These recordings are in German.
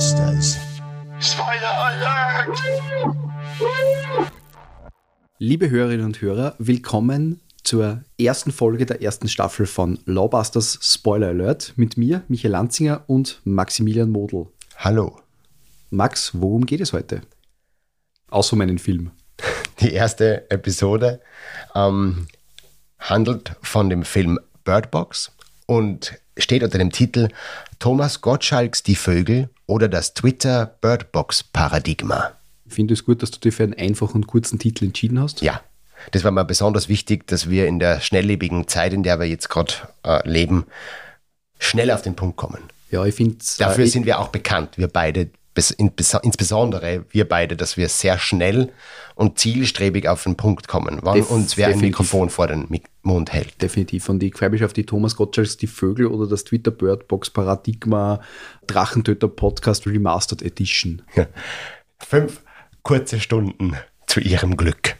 Lawbusters. Spoiler Alert! Liebe Hörerinnen und Hörer, willkommen zur ersten Folge der ersten Staffel von Lawbusters Spoiler Alert mit mir, Michael Lanzinger und Maximilian Model. Hallo. Max, worum geht es heute? Außer um einen Film. Die erste Episode ähm, handelt von dem Film Bird Box und steht unter dem Titel Thomas Gottschalks Die Vögel oder das Twitter Bird Box Paradigma. Ich finde es gut, dass du dich für einen einfachen und kurzen Titel entschieden hast. Ja, das war mir besonders wichtig, dass wir in der schnelllebigen Zeit, in der wir jetzt gerade äh, leben, schnell auf den Punkt kommen. Ja, ich finde Dafür äh, sind wir auch bekannt, wir beide, insbesondere wir beide, dass wir sehr schnell und zielstrebig auf den Punkt kommen, wann Def- uns wer ein definitiv. Mikrofon vor den Mund hält. definitiv. Und ich freue mich auf die Thomas Gottschalks Die Vögel oder das Twitter Birdbox Paradigma Drachentöter Podcast Remastered Edition. Fünf kurze Stunden zu ihrem Glück.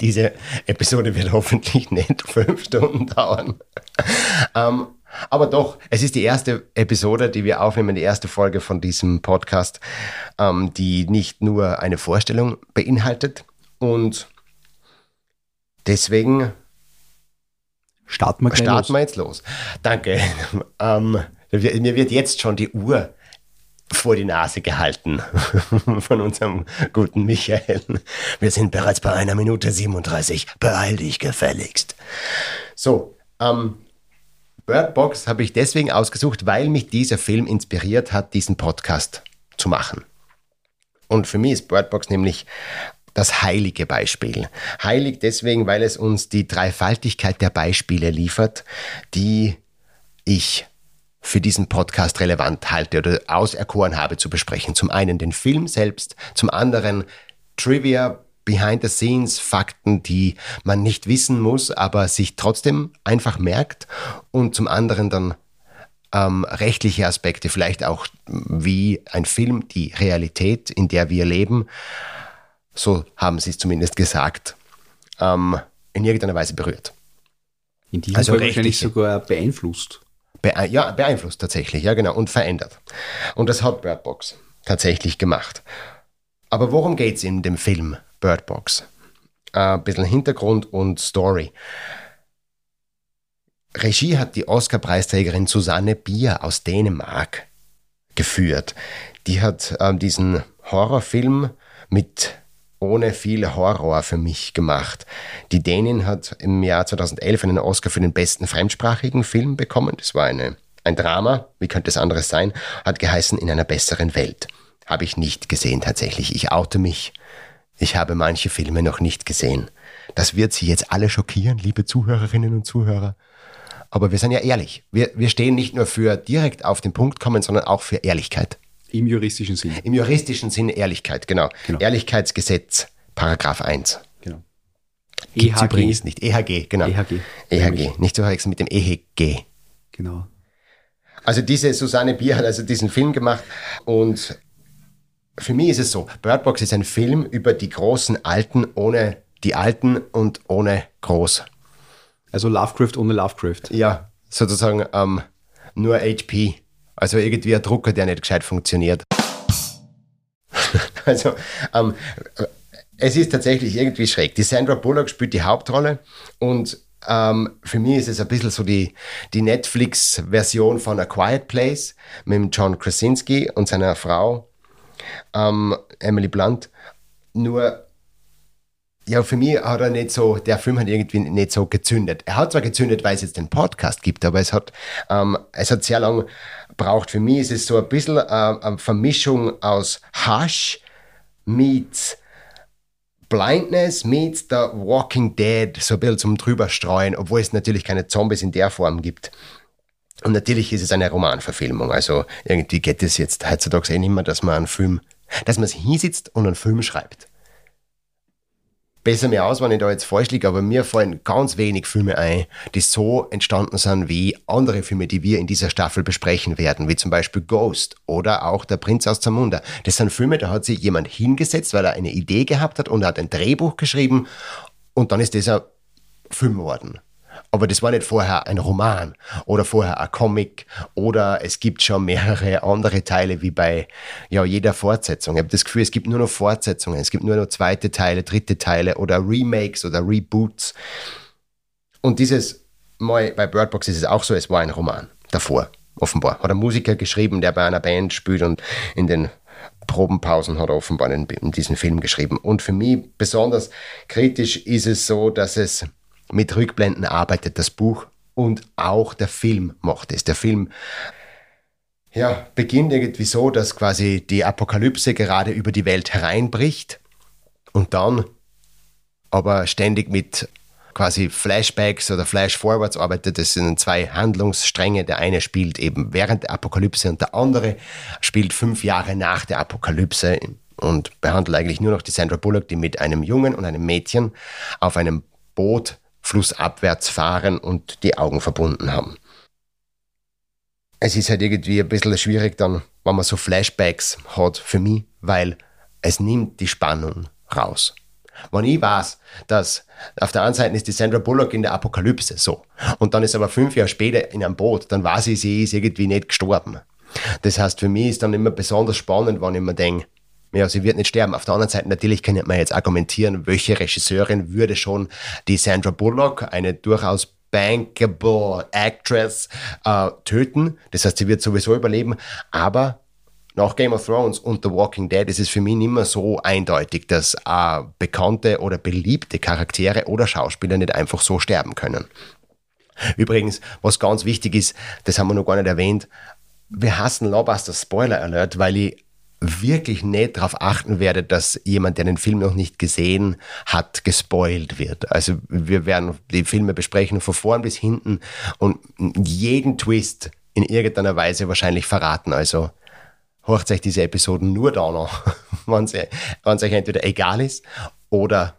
Diese Episode wird hoffentlich nicht fünf Stunden dauern. ähm, aber doch, es ist die erste Episode, die wir aufnehmen, die erste Folge von diesem Podcast, ähm, die nicht nur eine Vorstellung beinhaltet. Und deswegen Starten wir starten wir jetzt los. Danke. ähm, mir wird jetzt schon die Uhr vor die Nase gehalten von unserem guten Michael. Wir sind bereits bei einer Minute 37. Beeil dich gefälligst. So, ähm, Bird Box habe ich deswegen ausgesucht, weil mich dieser Film inspiriert hat, diesen Podcast zu machen. Und für mich ist Bird Box nämlich das heilige Beispiel. Heilig deswegen, weil es uns die Dreifaltigkeit der Beispiele liefert, die ich für diesen Podcast relevant halte oder auserkoren habe zu besprechen. Zum einen den Film selbst, zum anderen Trivia, Behind the Scenes, Fakten, die man nicht wissen muss, aber sich trotzdem einfach merkt und zum anderen dann ähm, rechtliche Aspekte, vielleicht auch wie ein Film, die Realität, in der wir leben, so haben sie es zumindest gesagt, ähm, in irgendeiner Weise berührt. In diesem Also Fall wahrscheinlich sogar beeinflusst. Bee ja, beeinflusst tatsächlich, ja genau, und verändert. Und das hat Bird Box tatsächlich gemacht. Aber worum geht es in dem Film Bird Box? Äh, ein bisschen Hintergrund und Story. Regie hat die Oscar-Preisträgerin Susanne Bier aus Dänemark geführt. Die hat ähm, diesen Horrorfilm mit ohne viel Horror für mich gemacht. Die Dänin hat im Jahr 2011 einen Oscar für den besten fremdsprachigen Film bekommen. Das war eine, ein Drama, wie könnte es anderes sein, hat geheißen In einer besseren Welt. Habe ich nicht gesehen tatsächlich. Ich oute mich. Ich habe manche Filme noch nicht gesehen. Das wird Sie jetzt alle schockieren, liebe Zuhörerinnen und Zuhörer. Aber wir sind ja ehrlich. Wir, wir stehen nicht nur für direkt auf den Punkt kommen, sondern auch für Ehrlichkeit. Im juristischen Sinn. Im juristischen Sinne Ehrlichkeit, genau. Genau. Ehrlichkeitsgesetz, Paragraph 1. Genau. Gibt's EHG. übrigens nicht. EHG, genau. EHG. EHG, nicht zu verwechseln mit dem EHG. Genau. Also diese Susanne Bier hat also diesen Film gemacht und für mich ist es so, Bird Box ist ein Film über die großen Alten ohne die Alten und ohne groß. Also Lovecraft ohne Lovecraft. Ja, sozusagen ähm, nur HP. Also irgendwie ein Drucker, der nicht gescheit funktioniert. also, ähm, es ist tatsächlich irgendwie schräg. Die Sandra Bullock spielt die Hauptrolle und ähm, für mich ist es ein bisschen so die, die Netflix-Version von A Quiet Place mit John Krasinski und seiner Frau ähm, Emily Blunt. Nur ja, für mich hat er nicht so, der Film hat irgendwie nicht so gezündet. Er hat zwar gezündet, weil es jetzt den Podcast gibt, aber es hat, ähm, es hat sehr lang braucht. Für mich ist es so ein bisschen äh, eine Vermischung aus Hush meets Blindness meets The Walking Dead, so ein bisschen zum drüberstreuen, obwohl es natürlich keine Zombies in der Form gibt. Und natürlich ist es eine Romanverfilmung. Also irgendwie geht es jetzt heutzutage eh nicht mehr, dass man einen Film, dass man sich hinsitzt und einen Film schreibt besser mir aus, wenn ich da jetzt falsch liege, aber mir fallen ganz wenig Filme ein, die so entstanden sind wie andere Filme, die wir in dieser Staffel besprechen werden, wie zum Beispiel Ghost oder auch Der Prinz aus Zamunda. Das sind Filme, da hat sich jemand hingesetzt, weil er eine Idee gehabt hat und er hat ein Drehbuch geschrieben und dann ist dieser Film geworden. Aber das war nicht vorher ein Roman oder vorher ein Comic oder es gibt schon mehrere andere Teile wie bei ja, jeder Fortsetzung. Ich habe das Gefühl, es gibt nur noch Fortsetzungen, es gibt nur noch zweite Teile, dritte Teile oder Remakes oder Reboots. Und dieses Mal bei Birdbox ist es auch so, es war ein Roman davor, offenbar. Hat ein Musiker geschrieben, der bei einer Band spielt und in den Probenpausen hat er offenbar in, diesen Film geschrieben. Und für mich besonders kritisch ist es so, dass es mit Rückblenden arbeitet, das Buch und auch der Film macht es. Der Film ja, beginnt irgendwie so, dass quasi die Apokalypse gerade über die Welt hereinbricht und dann aber ständig mit quasi Flashbacks oder Flashforwards arbeitet. Das sind zwei Handlungsstränge. Der eine spielt eben während der Apokalypse und der andere spielt fünf Jahre nach der Apokalypse und behandelt eigentlich nur noch die Sandra Bullock, die mit einem Jungen und einem Mädchen auf einem Boot flussabwärts fahren und die Augen verbunden haben. Es ist halt irgendwie ein bisschen schwierig dann, wenn man so Flashbacks hat für mich, weil es nimmt die Spannung raus. Wenn ich weiß, dass auf der einen Seite ist die Sandra Bullock in der Apokalypse so und dann ist aber fünf Jahre später in einem Boot, dann weiß ich, sie ist irgendwie nicht gestorben. Das heißt, für mich ist dann immer besonders spannend, wenn ich mir denke, ja, sie wird nicht sterben. Auf der anderen Seite, natürlich kann man jetzt argumentieren, welche Regisseurin würde schon die Sandra Bullock, eine durchaus bankable Actress, äh, töten. Das heißt, sie wird sowieso überleben. Aber nach Game of Thrones und The Walking Dead ist es für mich nicht mehr so eindeutig, dass äh, bekannte oder beliebte Charaktere oder Schauspieler nicht einfach so sterben können. Übrigens, was ganz wichtig ist, das haben wir noch gar nicht erwähnt, wir hassen Lawbusters Spoiler Alert, weil ich wirklich nicht darauf achten werde, dass jemand, der den Film noch nicht gesehen hat, gespoilt wird. Also wir werden die Filme besprechen von vorn bis hinten und jeden Twist in irgendeiner Weise wahrscheinlich verraten. Also hört euch diese Episoden nur da noch, wenn es euch entweder egal ist oder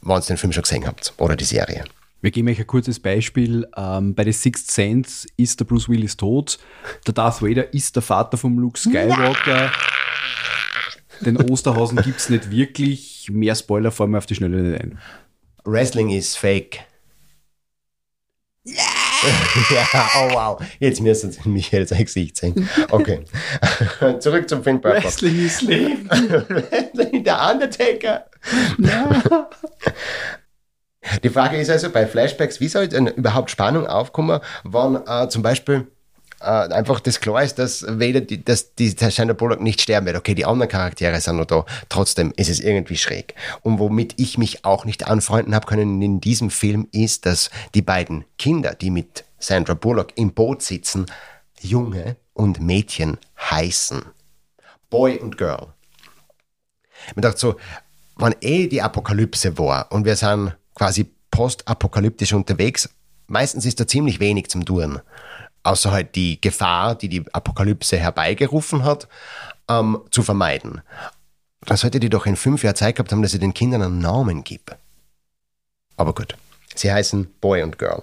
wenn ihr den Film schon gesehen habt oder die Serie. Wir geben euch ein kurzes Beispiel. Ähm, bei The Sixth Sense ist der Bruce Willis tot. Der Darth Vader ist der Vater von Luke Skywalker. Den Osterhausen gibt es nicht wirklich. Mehr Spoiler fallen mir auf die Schnelle nicht ein. Wrestling ist fake. Yeah! ja, oh wow. Jetzt müssen Sie Michael sein Gesicht sehen. Okay. Zurück zum Film Purple. Wrestling ist Leben. Wrestling, der Undertaker. Ja. Die Frage ist also bei Flashbacks, wie soll denn überhaupt Spannung aufkommen, wenn äh, zum Beispiel äh, einfach das klar ist, dass weder die, dass die Sandra Bullock nicht sterben wird. Okay, die anderen Charaktere sind noch da. Trotzdem ist es irgendwie schräg. Und womit ich mich auch nicht anfreunden habe können in diesem Film ist, dass die beiden Kinder, die mit Sandra Bullock im Boot sitzen, Junge und Mädchen heißen. Boy und Girl. Ich dachte so, wenn eh die Apokalypse war und wir sind quasi postapokalyptisch unterwegs, meistens ist da ziemlich wenig zum Tun außer halt die Gefahr, die die Apokalypse herbeigerufen hat, ähm, zu vermeiden. Dann sollte die doch in fünf Jahren Zeit gehabt haben, dass sie den Kindern einen Namen gibt. Aber gut, sie heißen Boy und Girl.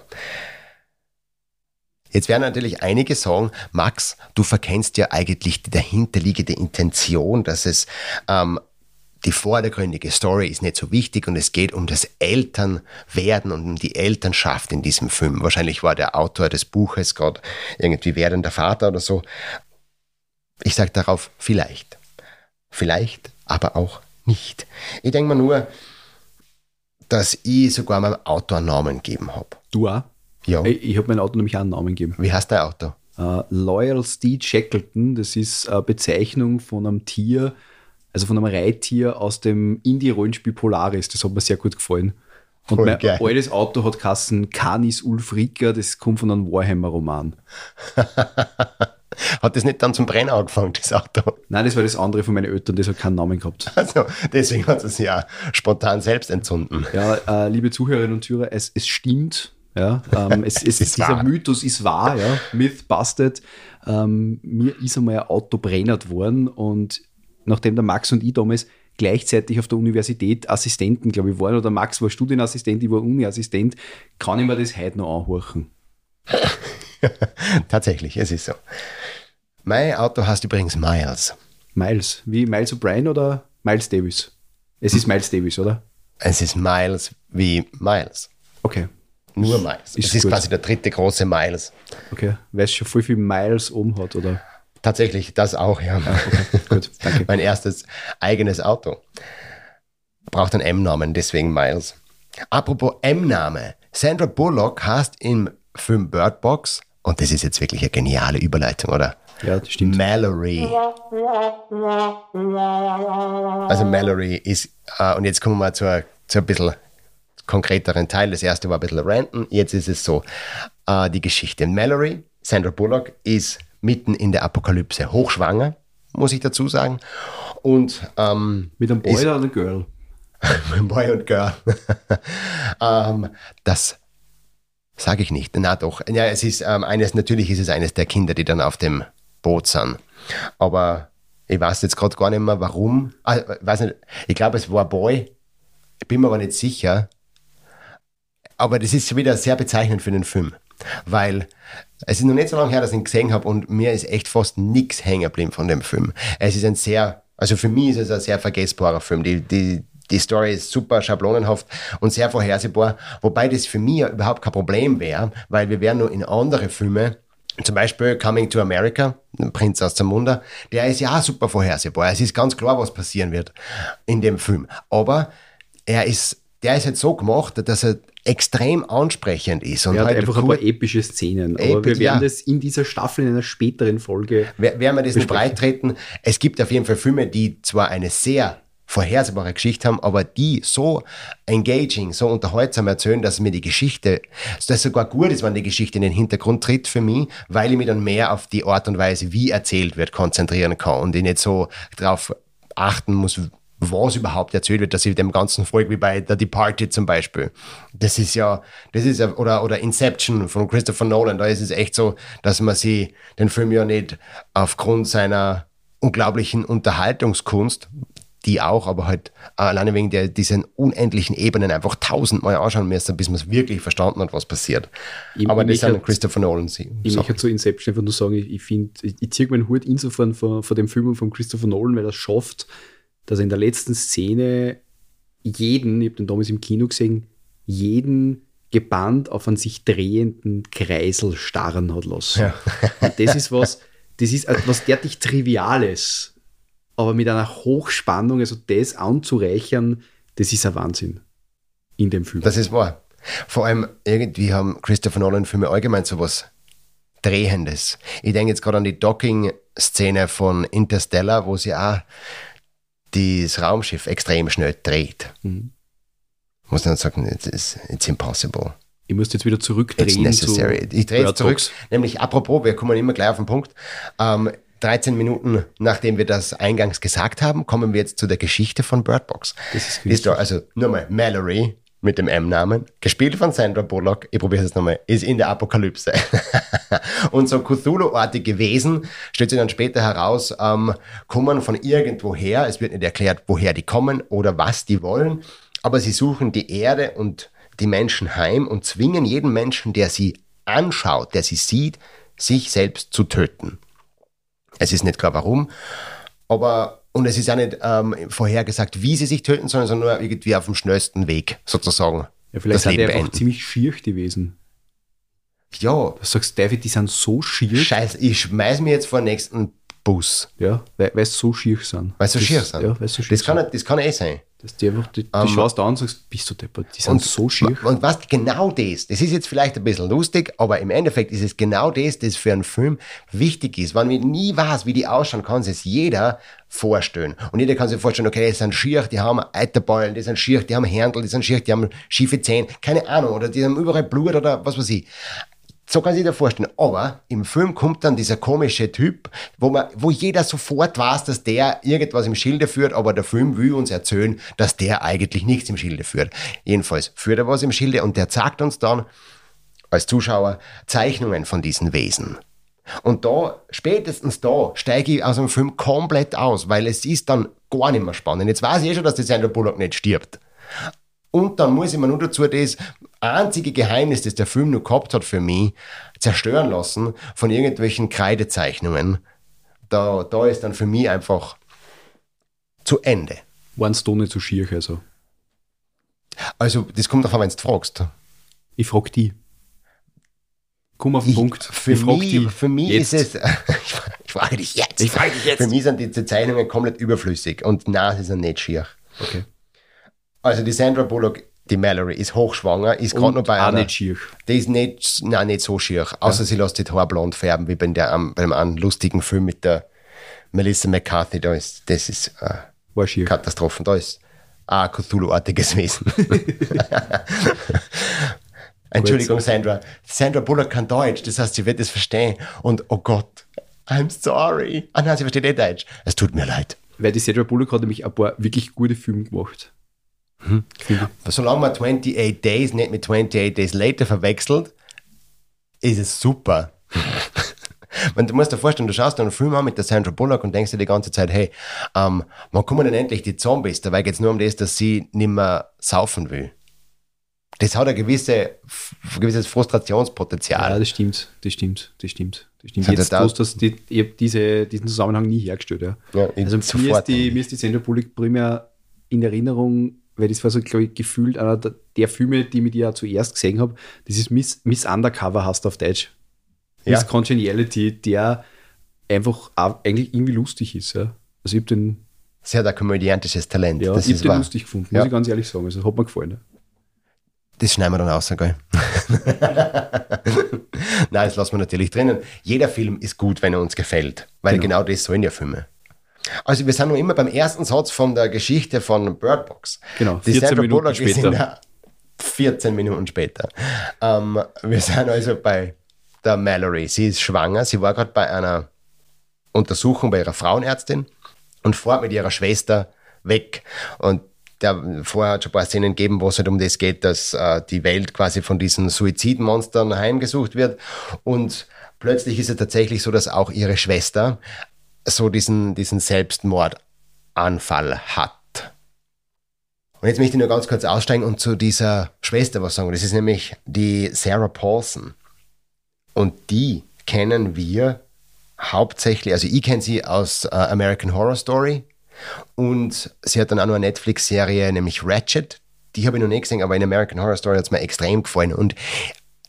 Jetzt werden natürlich einige sagen, Max, du verkennst ja eigentlich die dahinterliegende Intention, dass es ähm, die vordergründige Story ist nicht so wichtig und es geht um das Elternwerden und um die Elternschaft in diesem Film. Wahrscheinlich war der Autor des Buches gerade irgendwie werdender Vater oder so. Ich sage darauf vielleicht. Vielleicht, aber auch nicht. Ich denke mir nur, dass ich sogar meinem Auto einen Namen gegeben habe. Du auch? Ja. Ich, ich habe meinem Auto nämlich auch einen Namen gegeben. Wie heißt dein Auto? Uh, Loyal Steed Shackleton, das ist eine Bezeichnung von einem Tier, also von einem Reittier aus dem Indie-Rollenspiel Polaris. Das hat mir sehr gut gefallen. Und Voll mein geil. altes Auto hat Kassen Canis Ulfrica, das kommt von einem Warhammer-Roman. hat das nicht dann zum Brennen angefangen, das Auto? Nein, das war das andere von meinen Eltern, das hat keinen Namen gehabt. Also, deswegen hat es ja spontan selbst entzünden. Ja, äh, liebe Zuhörerinnen und Zuhörer, es, es stimmt. Ja, ähm, es, es, es dieser wahr. Mythos ist wahr, ja. Myth busted. Ähm, mir ist einmal ein Auto brennert worden und nachdem der Max und ich damals gleichzeitig auf der Universität Assistenten, glaube ich, waren, oder Max war Studienassistent, ich war Uniassistent, kann ich mir das heute noch anhorchen. Tatsächlich, es ist so. Mein Auto heißt übrigens Miles. Miles, wie Miles O'Brien oder Miles Davis? Es ist Miles Davis, oder? Es ist Miles wie Miles. Okay. Nur Miles. Ist das ist gut. quasi der dritte große Miles. Okay, weil es schon voll viel Miles oben hat, oder? Tatsächlich, das auch, ja. Gut, danke. mein erstes eigenes Auto. Braucht einen M-Namen, deswegen Miles. Apropos M-Name. Sandra Bullock heißt im Film Bird Box, und das ist jetzt wirklich eine geniale Überleitung, oder? Ja, das stimmt. Mallory. Also Mallory ist, äh, und jetzt kommen wir mal zu, ein- zu ein bisschen konkreteren Teil. Das erste war ein bisschen Ranten, jetzt ist es so, äh, die Geschichte. Mallory, Sandra Bullock, ist mitten in der Apokalypse, hochschwanger, muss ich dazu sagen. Und ähm, Mit einem Boy ist- oder einer Girl? Boy und Girl. ähm, das sage ich nicht. Na doch. Ja, es ist ähm, eines, natürlich ist es eines der Kinder, die dann auf dem Boot sind. Aber ich weiß jetzt gerade gar nicht mehr, warum. Ah, ich weiß nicht, ich glaube, es war ein Boy. Ich bin mir aber nicht sicher. Aber das ist wieder sehr bezeichnend für den Film. Weil es ist noch nicht so lange her, dass ich ihn gesehen habe und mir ist echt fast nichts hängen geblieben von dem Film. Es ist ein sehr, also für mich ist es ein sehr vergessbarer Film. Die, die, die Story ist super schablonenhaft und sehr vorhersehbar, wobei das für mich überhaupt kein Problem wäre, weil wir wären nur in andere Filme, zum Beispiel Coming to America, Prinz aus Zamunda, der ist ja auch super vorhersehbar. Es ist ganz klar, was passieren wird in dem Film. Aber er ist, der ist halt so gemacht, dass er extrem ansprechend ist. Und hat halt einfach ein paar epische Szenen. Aber Epi- wir werden ja. das in dieser Staffel, in einer späteren Folge. Wer- Werden wir das nicht besprechen. breit treten? Es gibt auf jeden Fall Filme, die zwar eine sehr vorhersehbare Geschichte haben, aber die so engaging, so unterhaltsam erzählen, dass mir die Geschichte, dass es sogar gut ist, wenn die Geschichte in den Hintergrund tritt für mich, weil ich mich dann mehr auf die Art und Weise, wie erzählt wird, konzentrieren kann und ich nicht so darauf achten muss, was überhaupt erzählt wird, dass ich dem Ganzen folge, wie bei The Departed zum Beispiel. Das ist ja, das ist ja, oder, oder Inception von Christopher Nolan, da ist es echt so, dass man sie den Film ja nicht aufgrund seiner unglaublichen Unterhaltungskunst, die auch, aber halt alleine wegen der, diesen unendlichen Ebenen einfach tausendmal anschauen müssen, bis man es wirklich verstanden hat, was passiert. Ich- aber das sind Christopher Nolan. sie- Ich möchte zu Inception einfach nur sagen, ich, ich finde, ich, ich ziehe meinen Hut insofern vor, vor dem Film von Christopher Nolan, weil er es schafft, dass er in der letzten Szene jeden, ich habe den damals im Kino gesehen, jeden gebannt auf einen sich drehenden Kreisel starren hat lassen. Und das ist was, das ist was derartig Triviales, aber mit einer Hochspannung, also das anzureichern, das ist ein Wahnsinn in dem Film. Das ist wahr. Vor allem irgendwie haben Christopher Nolan Filme allgemein sowas Drehendes. Ich denke jetzt gerade an die Docking-Szene von Interstellar, wo sie auch das Raumschiff extrem schnell dreht. Mhm. Muss dann sagen, it's, it's, it's impossible. ich muss jetzt wieder It's zurückdrehen. necessary. zu Ich drehe jetzt zurück. Nämlich, apropos, wir kommen immer gleich auf den Punkt. Ähm, 13 Minuten nachdem wir das eingangs gesagt haben, kommen wir jetzt zu der Geschichte von Bird Box. Das ist. Story, also nochmal, Mallory mit dem M-Namen, gespielt von Sandra Bullock, ich probiere es nochmal, ist in der Apokalypse. Und so Cthulhu-artige Wesen, stellt sich dann später heraus, ähm, kommen von irgendwoher, es wird nicht erklärt, woher die kommen oder was die wollen, aber sie suchen die Erde und die Menschen heim und zwingen jeden Menschen, der sie anschaut, der sie sieht, sich selbst zu töten. Es ist nicht klar warum, aber und es ist auch nicht ähm, vorhergesagt, wie sie sich töten sollen, sondern nur irgendwie auf dem schnellsten Weg sozusagen Ja, vielleicht sind die einfach beenden. ziemlich schier gewesen. Ja, Du sagst, David, die sind so schier. scheiße, ich schmeiß mir jetzt vor den nächsten Bus, Ja, weil weil sie so schier sind. weil sie so schier sind. Ja, weil sie so schier das, kann, sind. nicht- das kann eh sein. Dass die einfach, die, die Ähm, schaust du an und sagst, bist du deppert, die sind so schier. Und was genau das, das ist jetzt vielleicht ein bisschen lustig, aber im Endeffekt ist es genau das, das für einen Film wichtig ist. Wenn man nie weiß, wie die ausschauen, kann sich jeder vorstellen. Und jeder kann sich vorstellen, okay, das sind schier, die haben Eiterbeulen, die sind schier, die haben Händel, die sind schier, die haben schiefe Zähne, keine Ahnung, oder die haben überall Blut oder was weiß ich. So kann sich jeder vorstellen. Aber im Film kommt dann dieser komische Typ, wo, man, wo jeder sofort weiß, dass der irgendwas im Schilde führt, aber der Film will uns erzählen, dass der eigentlich nichts im Schilde führt. Jedenfalls führt er was im Schilde und der zeigt uns dann als Zuschauer Zeichnungen von diesen Wesen. Und da, spätestens da, steige ich aus dem Film komplett aus, weil es ist dann gar nicht mehr spannend. Jetzt weiß ich eh schon, dass die Sandra Bullock nicht stirbt. Und dann muss ich mir nur dazu das einzige Geheimnis, das der Film noch gehabt hat für mich, zerstören lassen von irgendwelchen Kreidezeichnungen. Da, da ist dann für mich einfach zu Ende. Waren da nicht so schier, also. Also, das kommt davon, wenn du fragst. Ich frage die. Komm auf den Ich, Punkt. für, ich frag mich, die. für mich Jetzt. ist es, ich, ich frage dich jetzt. Ich frage dich jetzt. Für mich sind diese Zeichnungen komplett überflüssig und nein, sie sind nicht schier. Okay. Also die Sandra Bullock, die Mallory, ist hochschwanger, ist gerade noch bei auch einer, nicht schier. die ist nicht, nein, nicht so schier, außer sie lässt die Haare blond färben, wie bei, der, am- bei dem einen lustigen Film mit der Melissa McCarthy, da ist, das ist äh. Katastrophen, da ist ein Cthulhu-artiges Wesen. Entschuldigung, Sandra. Sandra Bullock kann Deutsch, das heißt, sie wird es verstehen. Und oh Gott, I'm sorry. Ah nein, sie versteht nicht Deutsch. Es tut mir leid. Weil die Sandra Bullock hat nämlich ein paar wirklich gute Filme gemacht. Mhm. Solange man 28 Days nicht mit 28 Days Later verwechselt, ist es super. Wenn du musst dir vorstellen, du schaust einen Film an mit der Sandra Bullock und denkst dir die ganze Zeit, hey, ähm, wann kommen denn endlich die Zombies? Dabei geht es nur um das, dass sie nicht mehr saufen will. Das hat ein gewisse, gewisses Frustrationspotenzial. Ja, das stimmt. Das stimmt. Das stimmt. Das stimmt. Jetzt das- bloß, dass die, ich hab diese, diesen Zusammenhang nie hergestellt. Ja. Ja, also mir ist, die, mir ist die Sandra Bullock primär in Erinnerung, weil das war so, glaube ich, gefühlt einer der, Filme, die ich mit ihr zuerst gesehen habe. Das ist Miss, Miss Undercover, heißt auf Deutsch. Ja. Miss Congeniality, der einfach eigentlich irgendwie lustig ist. Ja. Also ich habe den, Sie hat ein komödiantisches Talent. ja, das ich hab ist den wahr. lustig gefunden, Ja. muss ich ganz ehrlich sagen. Also hat mir gefallen. Ja. Das schneiden wir dann raus, gell? Nein, das lassen wir natürlich drinnen. Jeder Film ist gut, wenn er uns gefällt, weil genau, das sollen ja Filme. Also wir sind noch immer beim ersten Satz von der Geschichte von Bird Box. Genau, Die 14 Sandra Minuten Bullock ist später. in der 14 Minuten später. Wir sind also bei der Mallory. Sie ist schwanger. Sie war gerade bei einer Untersuchung bei ihrer Frauenärztin und fährt mit ihrer Schwester weg. Und der, vorher hat es schon ein paar Szenen gegeben, wo es halt um das geht, dass äh, die Welt quasi von diesen Suizidmonstern heimgesucht wird. Und plötzlich ist es tatsächlich so, dass auch ihre Schwester so diesen, diesen Selbstmordanfall hat. Und jetzt möchte ich nur ganz kurz aussteigen und zu dieser Schwester was sagen. Das ist nämlich die Sarah Paulson. Und die kennen wir hauptsächlich, also ich kenne sie aus äh, American Horror Story und sie hat dann auch noch eine Netflix-Serie, nämlich Ratchet. Die habe ich noch nicht gesehen, aber in American Horror Story hat es mir extrem gefallen. Und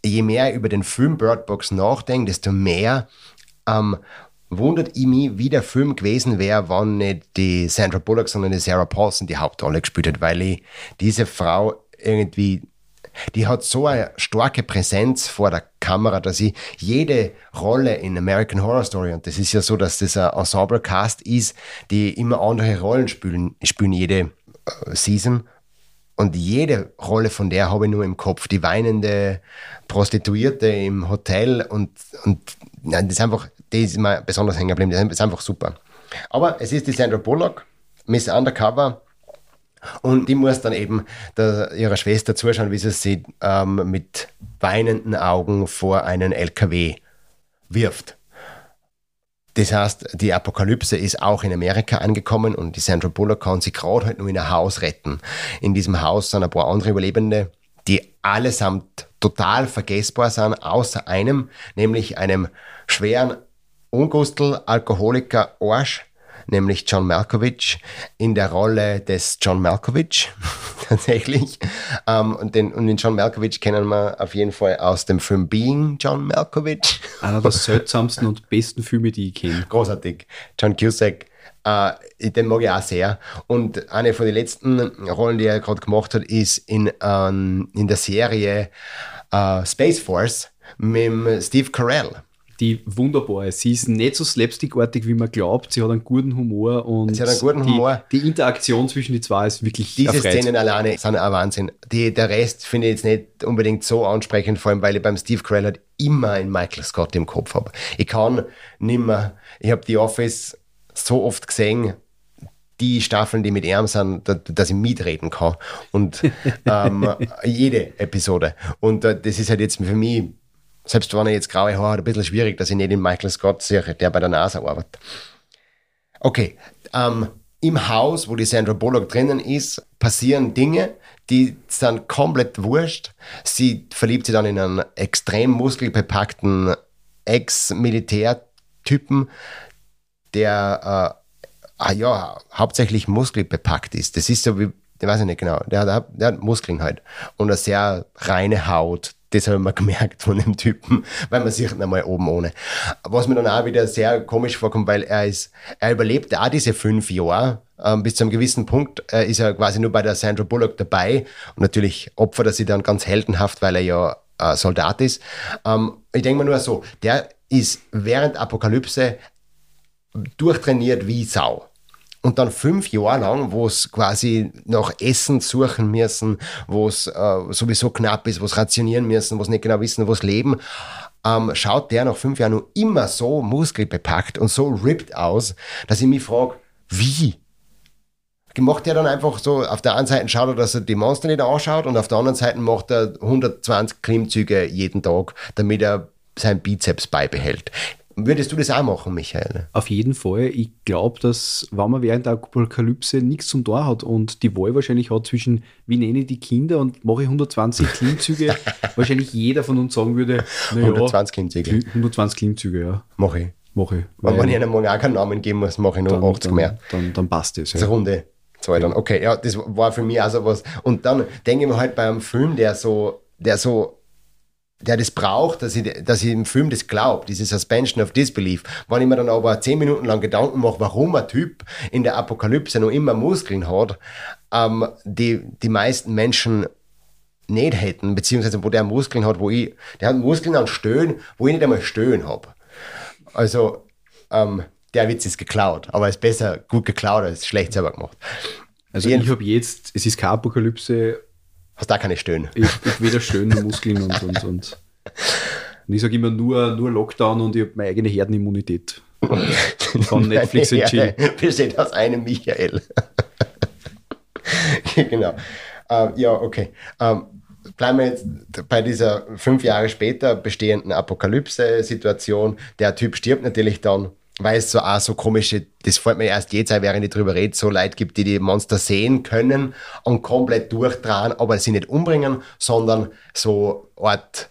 je mehr ich über den Film Bird Box nachdenke, desto mehr ähm, wundert ich mich, wie der Film gewesen wäre, wenn nicht die Sandra Bullock, sondern die Sarah Paulson die Hauptrolle gespielt hat, weil ich diese Frau irgendwie, die hat so eine starke Präsenz vor der Kamera, dass ich jede Rolle in American Horror Story, und das ist ja so, dass das ein Ensemble-Cast ist, die immer andere Rollen spielen, spielen jede äh, Season. Und jede Rolle von der habe ich nur im Kopf. Die weinende Prostituierte im Hotel und, und nein, das ist einfach, die ist mir besonders hängen geblieben. Das ist einfach super. Aber es ist die Sandra Bullock, Miss Undercover. Und die muss dann eben der, ihrer Schwester zuschauen, wie sie sie ähm, mit weinenden Augen vor einen LKW wirft. Das heißt, die Apokalypse ist auch in Amerika angekommen und die Sandra Bullock kann sich gerade halt nur in ein Haus retten. In diesem Haus sind ein paar andere Überlebende, die allesamt total vergessbar sind, außer einem, nämlich einem schweren Ungustel, Alkoholiker, Arsch, nämlich John Malkovich, in der Rolle des John Malkovich, tatsächlich. Ähm, und, den, und den John Malkovich kennen wir auf jeden Fall aus dem Film Being John Malkovich. Einer der seltsamsten und besten Filme, die ich kenne. Großartig. John Cusack, äh, den mag ich auch sehr. Und eine von den letzten Rollen, die er gerade gemacht hat, ist in, ähm, in der Serie äh, Space Force mit Steve Carell. Die wunderbar ist. Sie ist nicht so slapstickartig, wie man glaubt. Sie hat einen guten Humor und Sie hat einen guten die, Humor. die Interaktion zwischen die zwei ist wirklich Diese erfreut. Szenen alleine sind auch Wahnsinn. Die, der Rest finde ich jetzt nicht unbedingt so ansprechend, vor allem weil ich beim Steve Carell halt immer einen Michael Scott im Kopf habe. Ich kann nimmer, ich habe The Office so oft gesehen, die Staffeln, die mit ihm sind, da- dass ich mitreden kann. Und ähm, jede Episode. Und äh, das ist halt jetzt für mich, selbst wenn er jetzt graue Haare hat, ein bisschen schwierig, dass ich nicht den Michael Scott sehe, der bei der NASA arbeitet. Okay, ähm, im Haus, wo die Sandra Bullock drinnen ist, passieren Dinge, die sind komplett wurscht. Sie verliebt sich dann in einen extrem muskelbepackten Ex-Militärtypen, der äh, ah ja, hauptsächlich muskelbepackt ist. Das ist so wie der weiß ich nicht genau, der hat, der hat Muskeln halt und eine sehr reine Haut. Das habe ich mir gemerkt von dem Typen, weil man sieht ihn einmal oben ohne. Was mir dann auch wieder sehr komisch vorkommt, weil er ist, er überlebt auch diese fünf Jahre. Ähm, bis zu einem gewissen Punkt äh, ist er quasi nur bei der Sandra Bullock dabei und natürlich opfert er sich dann ganz heldenhaft, weil er ja äh, Soldat ist. Ähm, ich denke mir nur so, der ist während Apokalypse durchtrainiert wie Sau. Und dann fünf Jahre lang, wo es quasi nach Essen suchen müssen, wo es äh, sowieso knapp ist, wo es rationieren müssen, wo es nicht genau wissen, wo es leben, ähm, schaut der nach fünf Jahren noch immer so muskelbepackt und so ripped aus, dass ich mich frage, wie? Macht er dann einfach so, auf der einen Seite schaut er, dass er die Monster nicht anschaut und auf der anderen Seite macht er 120 Klimmzüge jeden Tag, damit er sein Bizeps beibehält. Würdest du das auch machen, Michael? Auf jeden Fall. Ich glaube, dass, wenn man während der Apokalypse nichts zum Tor hat und die Wahl wahrscheinlich hat zwischen, wie nenne ich die Kinder und mache ich 120 Klimmzüge, wahrscheinlich jeder von uns sagen würde, naja, 120 Klimmzüge. 120 Klimmzüge, ja. Mache ich. Mache ich. Wenn man ihnen morgen auch keinen Namen geben muss, mache ich nur dann, 80 dann, mehr. Dann, dann passt das. Ja. Das Runde. Zwei dann. Okay, ja, das war für mich auch so was. Und dann denke ich mir halt bei einem Film, der so, der so der das braucht, dass ich, dass ich im Film das glaube, diese Suspension of Disbelief. Wenn ich mir dann aber zehn Minuten lang Gedanken mache, warum ein Typ in der Apokalypse noch immer Muskeln hat, ähm, die die meisten Menschen nicht hätten, beziehungsweise wo der Muskeln hat, wo ich, der hat Muskeln an Stöhnen, wo ich nicht einmal Stöhnen habe. Also, ähm, der Witz ist geklaut, aber ist besser gut geklaut als schlecht selber gemacht. Also ich habe jetzt, es ist keine Apokalypse, Hast da keine Stöhnen? Ich, ich weder Stöhnen Muskeln und, und, und. Und ich sage immer nur, nur Lockdown und ich habe meine eigene Herdenimmunität. Von Netflix und Chill. Besteht aus einem Michael. genau. Uh, ja, okay. Um, ähm, bleiben wir jetzt bei dieser fünf Jahre später bestehenden Apokalypse-Situation. Der Typ stirbt natürlich dann weil es so auch so komische, das fällt mir erst jetzt ein, während ich drüber rede, so Leute gibt, die die Monster sehen können und komplett durchdrehen, aber sie nicht umbringen, sondern so Art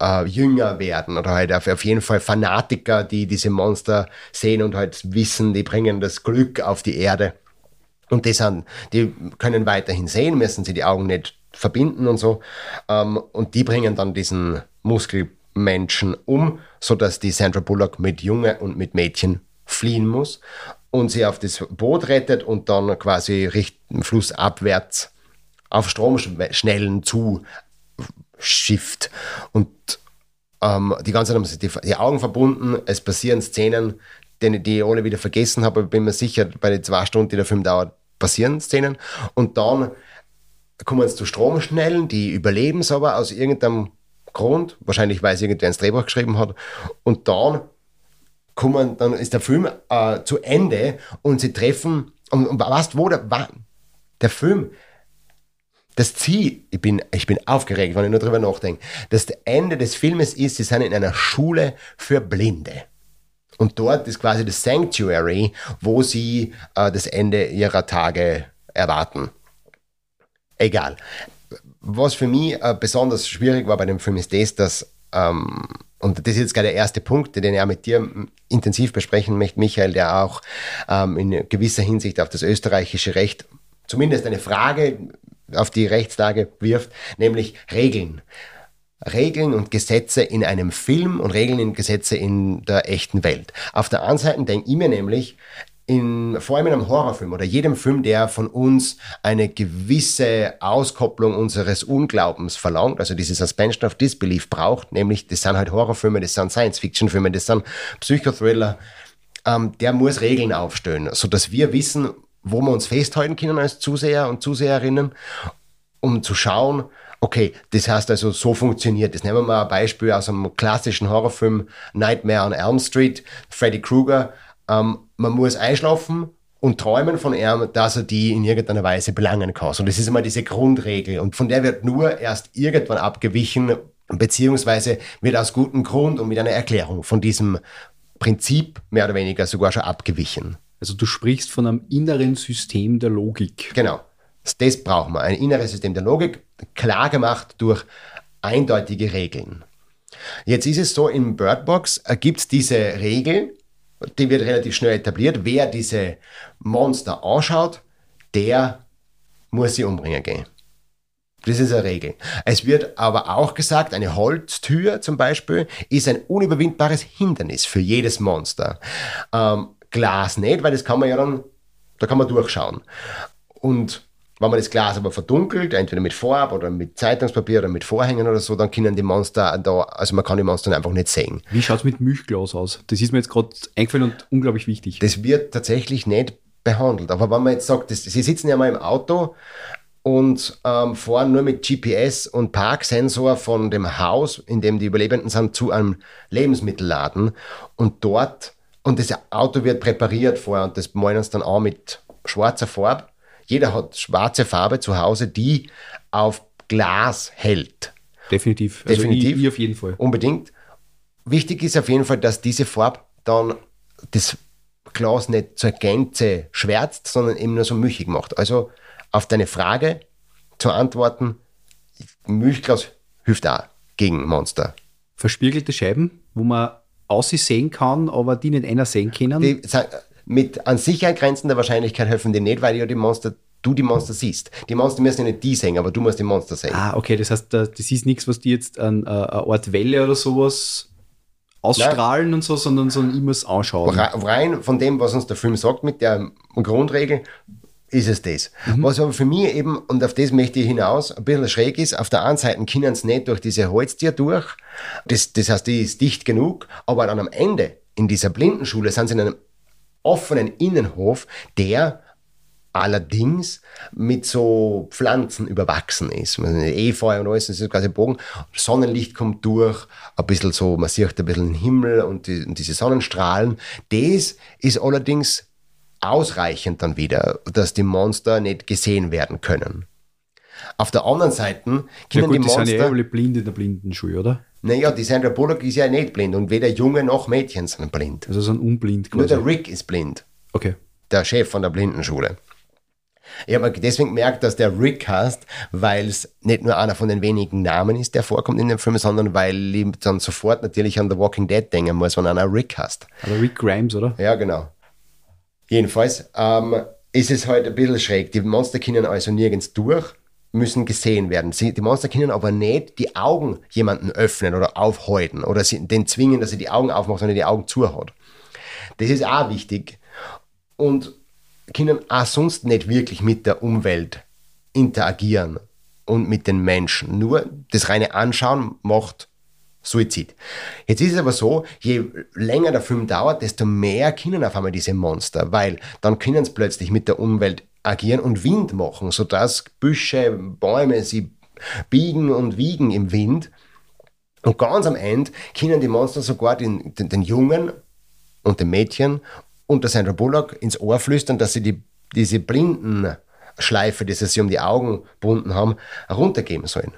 äh, Jünger werden oder halt auf, auf jeden Fall Fanatiker, die diese Monster sehen und halt wissen, die bringen das Glück auf die Erde. Und die, sind, die können weiterhin sehen, müssen sie die Augen nicht verbinden und so. Ähm, und die bringen dann diesen Muskel Menschen um, sodass die Sandra Bullock mit Junge und mit Mädchen fliehen muss und sie auf das Boot rettet und dann quasi richten flussabwärts auf Stromschnellen zu schifft. Und ähm, die ganze Zeit haben sie die, die, Augen verbunden, es passieren Szenen, die, die ich alle wieder vergessen habe, aber bin mir sicher, bei den zwei Stunden, die der Film dauert, passieren Szenen. Und dann kommen sie zu Stromschnellen, die überleben es aber aus irgendeinem Grund, wahrscheinlich weil es irgendwer ins Drehbuch geschrieben hat. Und dann kommen, dann ist der Film äh, zu Ende und sie treffen, und, und weißt wo der, der Film, das Ziel, ich bin, ich bin aufgeregt, wenn ich nur drüber nachdenke, das Ende des Filmes ist, sie sind in einer Schule für Blinde. Und dort ist quasi das Sanctuary, wo sie äh, das Ende ihrer Tage erwarten. Egal was für mich äh, besonders schwierig war bei dem Film ist das, dass, ähm, und das ist jetzt gerade der erste Punkt, den ich mit dir intensiv besprechen möchte, Michael, der auch ähm, in gewisser Hinsicht auf das österreichische Recht zumindest eine Frage auf die Rechtslage wirft, nämlich Regeln. Regeln und Gesetze in einem Film und Regeln und Gesetze in der echten Welt. Auf der anderen Seite denke ich mir nämlich, in, vor allem in einem Horrorfilm oder jedem Film, der von uns eine gewisse Auskopplung unseres Unglaubens verlangt, also diese Suspension of Disbelief braucht, nämlich das sind halt Horrorfilme, das sind Science-Fiction-Filme, das sind Psychothriller, ähm, der muss Regeln aufstellen, sodass wir wissen, wo wir uns festhalten können als Zuseher und Zuseherinnen, um zu schauen, okay, das heißt also, so funktioniert das. Nehmen wir mal ein Beispiel aus einem klassischen Horrorfilm Nightmare on Elm Street, Freddy Krueger, ähm, man muss einschlafen und träumen von ihm, dass er die in irgendeiner Weise belangen kann. Und das ist immer diese Grundregel. Und von der wird nur erst irgendwann abgewichen, beziehungsweise wird aus gutem Grund und mit einer Erklärung von diesem Prinzip mehr oder weniger sogar schon abgewichen. Also du sprichst von einem inneren System der Logik. Genau. Das brauchen wir. Ein inneres System der Logik, klar gemacht durch eindeutige Regeln. Jetzt ist es so, in Birdbox gibt es diese Regel, die wird relativ schnell etabliert. Wer diese Monster anschaut, der muss sie umbringen gehen. Das ist eine Regel. Es wird aber auch gesagt, eine Holztür zum Beispiel ist ein unüberwindbares Hindernis für jedes Monster. Ähm, Glas nicht, weil das kann man ja dann, da kann man durchschauen. Und wenn man das Glas aber verdunkelt, entweder mit Farbe oder mit Zeitungspapier oder mit Vorhängen oder so, dann können die Monster da, also man kann die Monster einfach nicht sehen. Wie schaut es mit Milchglas aus? Das ist mir jetzt gerade eingefallen und unglaublich wichtig. Das wird tatsächlich nicht behandelt. Aber wenn man jetzt sagt, das, sie sitzen ja mal im Auto und ähm, fahren nur mit GPS und Parksensor von dem Haus, in dem die Überlebenden sind, zu einem Lebensmittelladen und dort, und das Auto wird präpariert vorher und das malen uns dann auch mit schwarzer Farbe. Jeder hat schwarze Farbe zu Hause, die auf Glas hält. Definitiv. Also Definitiv. Ich, ich auf jeden Fall. Unbedingt. Wichtig ist auf jeden Fall, dass diese Farbe dann das Glas nicht zur Gänze schwärzt, sondern eben nur so milchig macht. Also auf deine Frage zu antworten, Milchglas hilft auch gegen Monster. Verspiegelte Scheiben, wo man aus sie sehen kann, aber die nicht einer sehen können. Die, mit an Sicherheit grenzender Wahrscheinlichkeit helfen die nicht, weil ja die Monster du die Monster siehst. Die Monster müssen ja nicht die sehen, aber du musst die Monster sehen. Ah, okay, das heißt, das ist nichts, was die jetzt an äh, eine Art Welle oder sowas ausstrahlen Nein. und so, sondern, sondern ich muss anschauen. Rein von dem, was uns der Film sagt, mit der Grundregel, ist es das. Mhm. Was aber für mich eben, und auf das möchte ich hinaus, ein bisschen schräg ist, auf der einen Seite können sie nicht durch diese Holztier durch, das, das heißt, die ist dicht genug, aber dann am Ende in dieser Blindenschule sind sie in einem offenen Innenhof, der allerdings mit so Pflanzen überwachsen ist. Efeu und alles, das ist quasi Bogen. Sonnenlicht kommt durch, ein bisschen so, man sieht ein bisschen den Himmel und, die, und diese Sonnenstrahlen. Das ist allerdings ausreichend dann wieder, dass die Monster nicht gesehen werden können. Auf der anderen Seite können ja gut, die Monster... Die sind ja alle blind in der Blindenschule, oder? Naja, die Sandra Bullock ist ja nicht blind und weder Junge noch Mädchen sind blind. Also sind unblind quasi. Nur der Rick ist blind. Okay. Der Chef von der Blindenschule. Ich habe deswegen gemerkt, dass der Rick heißt, weil es nicht nur einer von den wenigen Namen ist, der vorkommt in dem Film, sondern weil ich dann sofort natürlich an The Walking Dead denken muss, wenn einer Rick heißt. Aber Rick Grimes, oder? Ja, genau. Jedenfalls ähm, ist es halt ein bisschen schräg. Die Monster können also nirgends durch, müssen gesehen werden. Sie, die Monster können aber nicht die Augen jemanden öffnen oder aufhalten oder sie, den zwingen, dass er die Augen aufmacht, sondern die Augen zuhat. Das ist auch wichtig. Und können auch sonst nicht wirklich mit der Umwelt interagieren und mit den Menschen. Nur das reine Anschauen macht Suizid. Jetzt ist es aber so, je länger der Film dauert, desto mehr können auf einmal diese Monster, weil dann können sie plötzlich mit der Umwelt agieren und Wind machen, sodass Büsche, Bäume sie biegen und wiegen im Wind. Und ganz am Ende können die Monster sogar den, den, den Jungen und den Mädchen und der Sandra Bullock ins Ohr flüstern, dass sie die, diese Blindenschleife, die sie um die Augen gebunden haben, runtergeben sollen.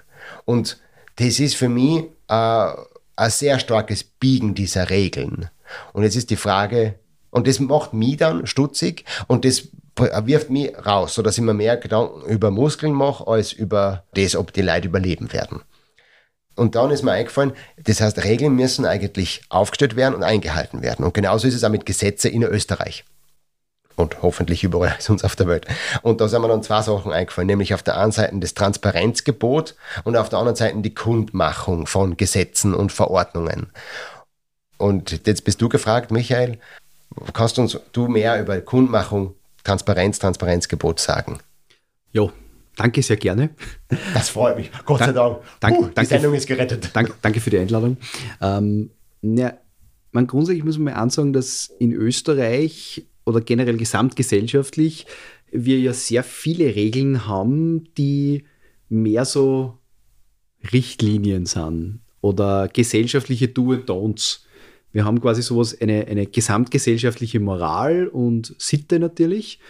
Und das ist für mich äh, ein sehr starkes Biegen dieser Regeln. Und jetzt ist die Frage, und das macht mich dann stutzig und das wirft mich raus, sodass ich mir mehr Gedanken über Muskeln mache, als über das, ob die Leute überleben werden. Und dann ist mir eingefallen, das heißt, Regeln müssen eigentlich aufgestellt werden und eingehalten werden. Und genauso ist es auch mit Gesetzen in Österreich. Und hoffentlich überall sonst auf der Welt. Und da sind mir dann zwei Sachen eingefallen, nämlich auf der einen Seite das Transparenzgebot und auf der anderen Seite die Kundmachung von Gesetzen und Verordnungen. Und jetzt bist du gefragt, Michael, kannst du uns du mehr über Kundmachung, Transparenz, Transparenzgebot sagen? Jo, Danke sehr gerne. Das freut mich. Gott sei Dank. Dank, uh, die danke, Sendung ist gerettet. Danke, danke für die Einladung. Ähm, ja, man grundsätzlich muss man mal ansagen, dass in Österreich oder generell gesamtgesellschaftlich wir ja sehr viele Regeln haben, die mehr so Richtlinien sind oder gesellschaftliche Do and Don'ts. Wir haben quasi sowas, eine, eine gesamtgesellschaftliche Moral und Sitte natürlich.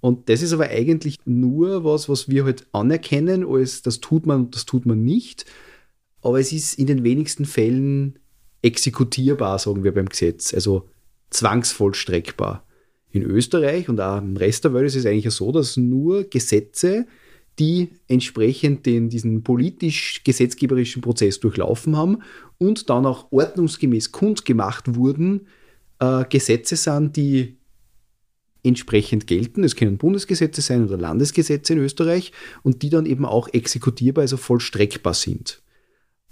Und das ist aber eigentlich nur was, was wir halt anerkennen, als das tut man und das tut man nicht. Aber es ist in den wenigsten Fällen exekutierbar, sagen wir beim Gesetz, also zwangsvollstreckbar. In Österreich und auch im Rest der Welt ist es eigentlich so, dass nur Gesetze, die entsprechend den, diesen politisch-gesetzgeberischen Prozess durchlaufen haben und dann auch ordnungsgemäß kundgemacht wurden, äh, Gesetze sind, die entsprechend gelten. Es können Bundesgesetze sein oder Landesgesetze in Österreich und die dann eben auch exekutierbar, also vollstreckbar sind.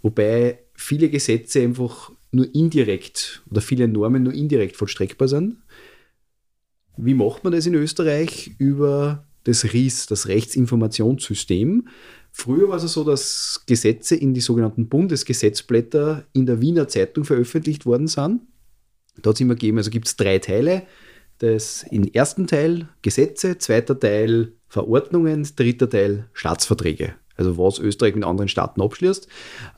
Wobei viele Gesetze einfach nur indirekt oder viele Normen nur indirekt vollstreckbar sind. Wie macht man das in Österreich? Über das RIS, das Rechtsinformationssystem. Früher war es so, dass Gesetze in die sogenannten Bundesgesetzblätter in der Wiener Zeitung veröffentlicht worden sind. Da hat es immer gegeben, also gibt es drei Teile. Das im ersten Teil Gesetze, zweiter Teil Verordnungen, dritter Teil Staatsverträge. Also was Österreich mit anderen Staaten abschließt.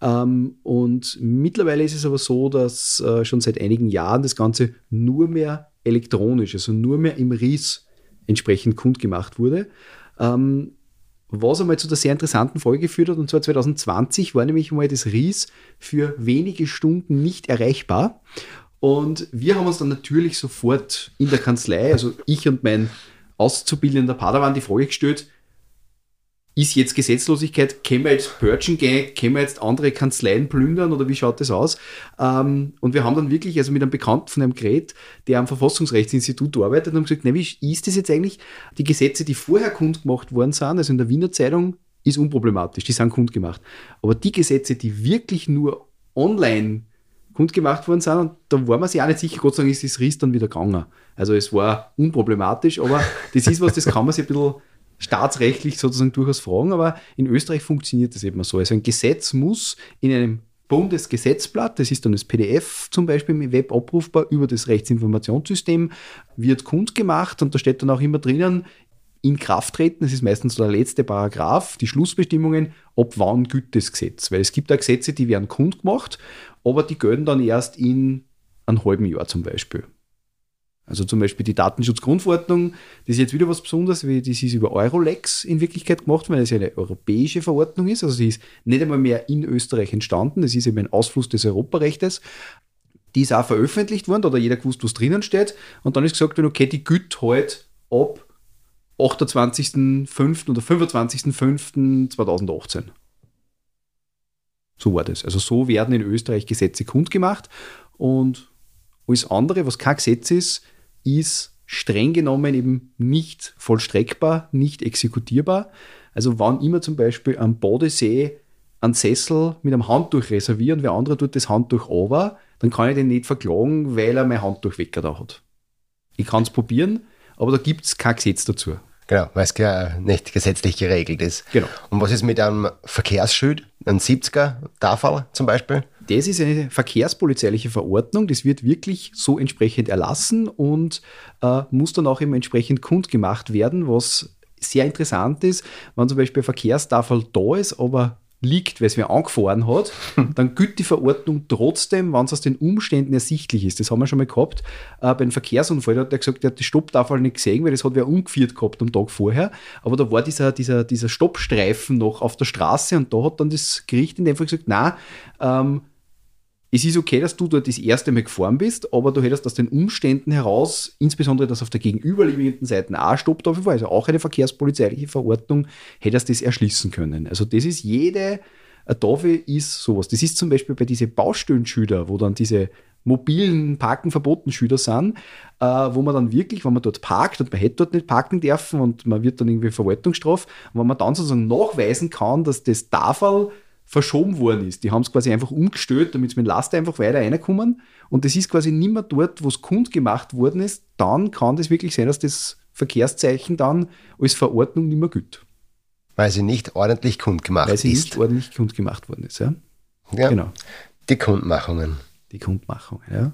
Ähm, und mittlerweile ist es aber so, dass äh, schon seit einigen Jahren das Ganze nur mehr elektronisch, also nur mehr im RIS entsprechend kundgemacht wurde. Ähm, was einmal zu der sehr interessanten Folge geführt hat, und zwar 2020 war nämlich mal das RIS für wenige Stunden nicht erreichbar. Und wir haben uns dann natürlich sofort in der Kanzlei, also ich und mein auszubildender Padawan, die Frage gestellt, ist jetzt Gesetzlosigkeit, können wir jetzt purgen gehen, können wir jetzt andere Kanzleien plündern oder wie schaut das aus? Ähm, und wir haben dann wirklich, also mit einem Bekannten von einem Gerät, der am Verfassungsrechtsinstitut arbeitet, haben gesagt, na, wie ist das jetzt eigentlich? Die Gesetze, die vorher kundgemacht worden sind, also in der Wiener Zeitung, ist unproblematisch, die sind kundgemacht. Aber die Gesetze, die wirklich nur online kundgemacht worden sind, und da war man sich auch nicht sicher, Gott sei Dank ist das Ries dann wieder gegangen. Also es war unproblematisch, aber das ist was, das kann man sich ein bisschen staatsrechtlich sozusagen durchaus fragen, aber in Österreich funktioniert das eben so. Also ein Gesetz muss in einem Bundesgesetzblatt, das ist dann das PDF zum Beispiel im Web abrufbar über das Rechtsinformationssystem, wird kundgemacht und da steht dann auch immer drinnen, in Kraft treten, das ist meistens der letzte Paragraph, die Schlussbestimmungen, ab wann gilt das Gesetz. Weil es gibt da Gesetze, die werden kundgemacht, aber die gelten dann erst in einem halben Jahr zum Beispiel. Also zum Beispiel die Datenschutzgrundverordnung, das ist jetzt wieder was Besonderes, wie das ist über Eurolex in Wirklichkeit gemacht, weil es eine europäische Verordnung ist. Also sie ist nicht einmal mehr in Österreich entstanden, das ist eben ein Ausfluss des Europarechtes. Die ist auch veröffentlicht worden, da hat jeder gewusst, was drinnen steht. Und dann ist gesagt worden, okay, die gilt halt ab 28.05. oder 25.05.2018. So war das. Also so werden in Österreich Gesetze kundgemacht und alles andere, was kein Gesetz ist, ist streng genommen eben nicht vollstreckbar, nicht exekutierbar. Also wann immer zum Beispiel am Bodensee einen Sessel mit einem Handtuch reservieren, wer andere tut das Handtuch over, dann kann ich den nicht verklagen, weil er mein Handtuch weggedacht hat. Ich kann es probieren, aber da gibt es kein Gesetz dazu. Genau, weil es ja nicht gesetzlich geregelt ist. Genau. Und was ist mit einem Verkehrsschild, einem 70er Tafel zum Beispiel? Das ist eine verkehrspolizeiliche Verordnung, das wird wirklich so entsprechend erlassen und äh, muss dann auch eben entsprechend kundgemacht werden, was sehr interessant ist, wenn zum Beispiel Verkehrstafel da ist, aber liegt, weil es wer angefahren hat, dann gilt die Verordnung trotzdem, wenn es aus den Umständen ersichtlich ist. Das haben wir schon mal gehabt. Äh, bei einem Verkehrsunfall da hat er gesagt, er hat die Stopptafel nicht gesehen, weil das hat wer umgeführt gehabt am Tag vorher. Aber da war dieser, dieser, dieser Stoppstreifen noch auf der Straße und da hat dann das Gericht in dem Fall gesagt, na, ähm, es ist okay, dass du dort das erste Mal gefahren bist, aber du hättest aus den Umständen heraus, insbesondere dass auf der gegenüberliegenden Seite auch Stopptafel war, also auch eine verkehrspolizeiliche Verordnung, hättest das erschließen können. Also das ist jede eine Tafel ist sowas. Das ist zum Beispiel bei diesen Baustellenschüler, wo dann diese mobilen Parken verboten Schüler sind, äh, wo man dann wirklich, wenn man dort parkt und man hätte dort nicht parken dürfen und man wird dann irgendwie Verwaltungsstraf, wenn man dann sozusagen nachweisen kann, dass das Tafel verschoben worden ist. Die haben es quasi einfach umgestellt, damit sie mit Laster einfach weiter reinkommen. Und das ist quasi nicht mehr dort, wo es kundgemacht worden ist. Dann kann das wirklich sein, dass das Verkehrszeichen dann als Verordnung nicht mehr gilt. Weil sie nicht ordentlich kundgemacht ist. Weil sie ist. nicht ordentlich kundgemacht worden ist, ja. Ja, genau. Die Kundmachungen. Die Kundmachungen, ja.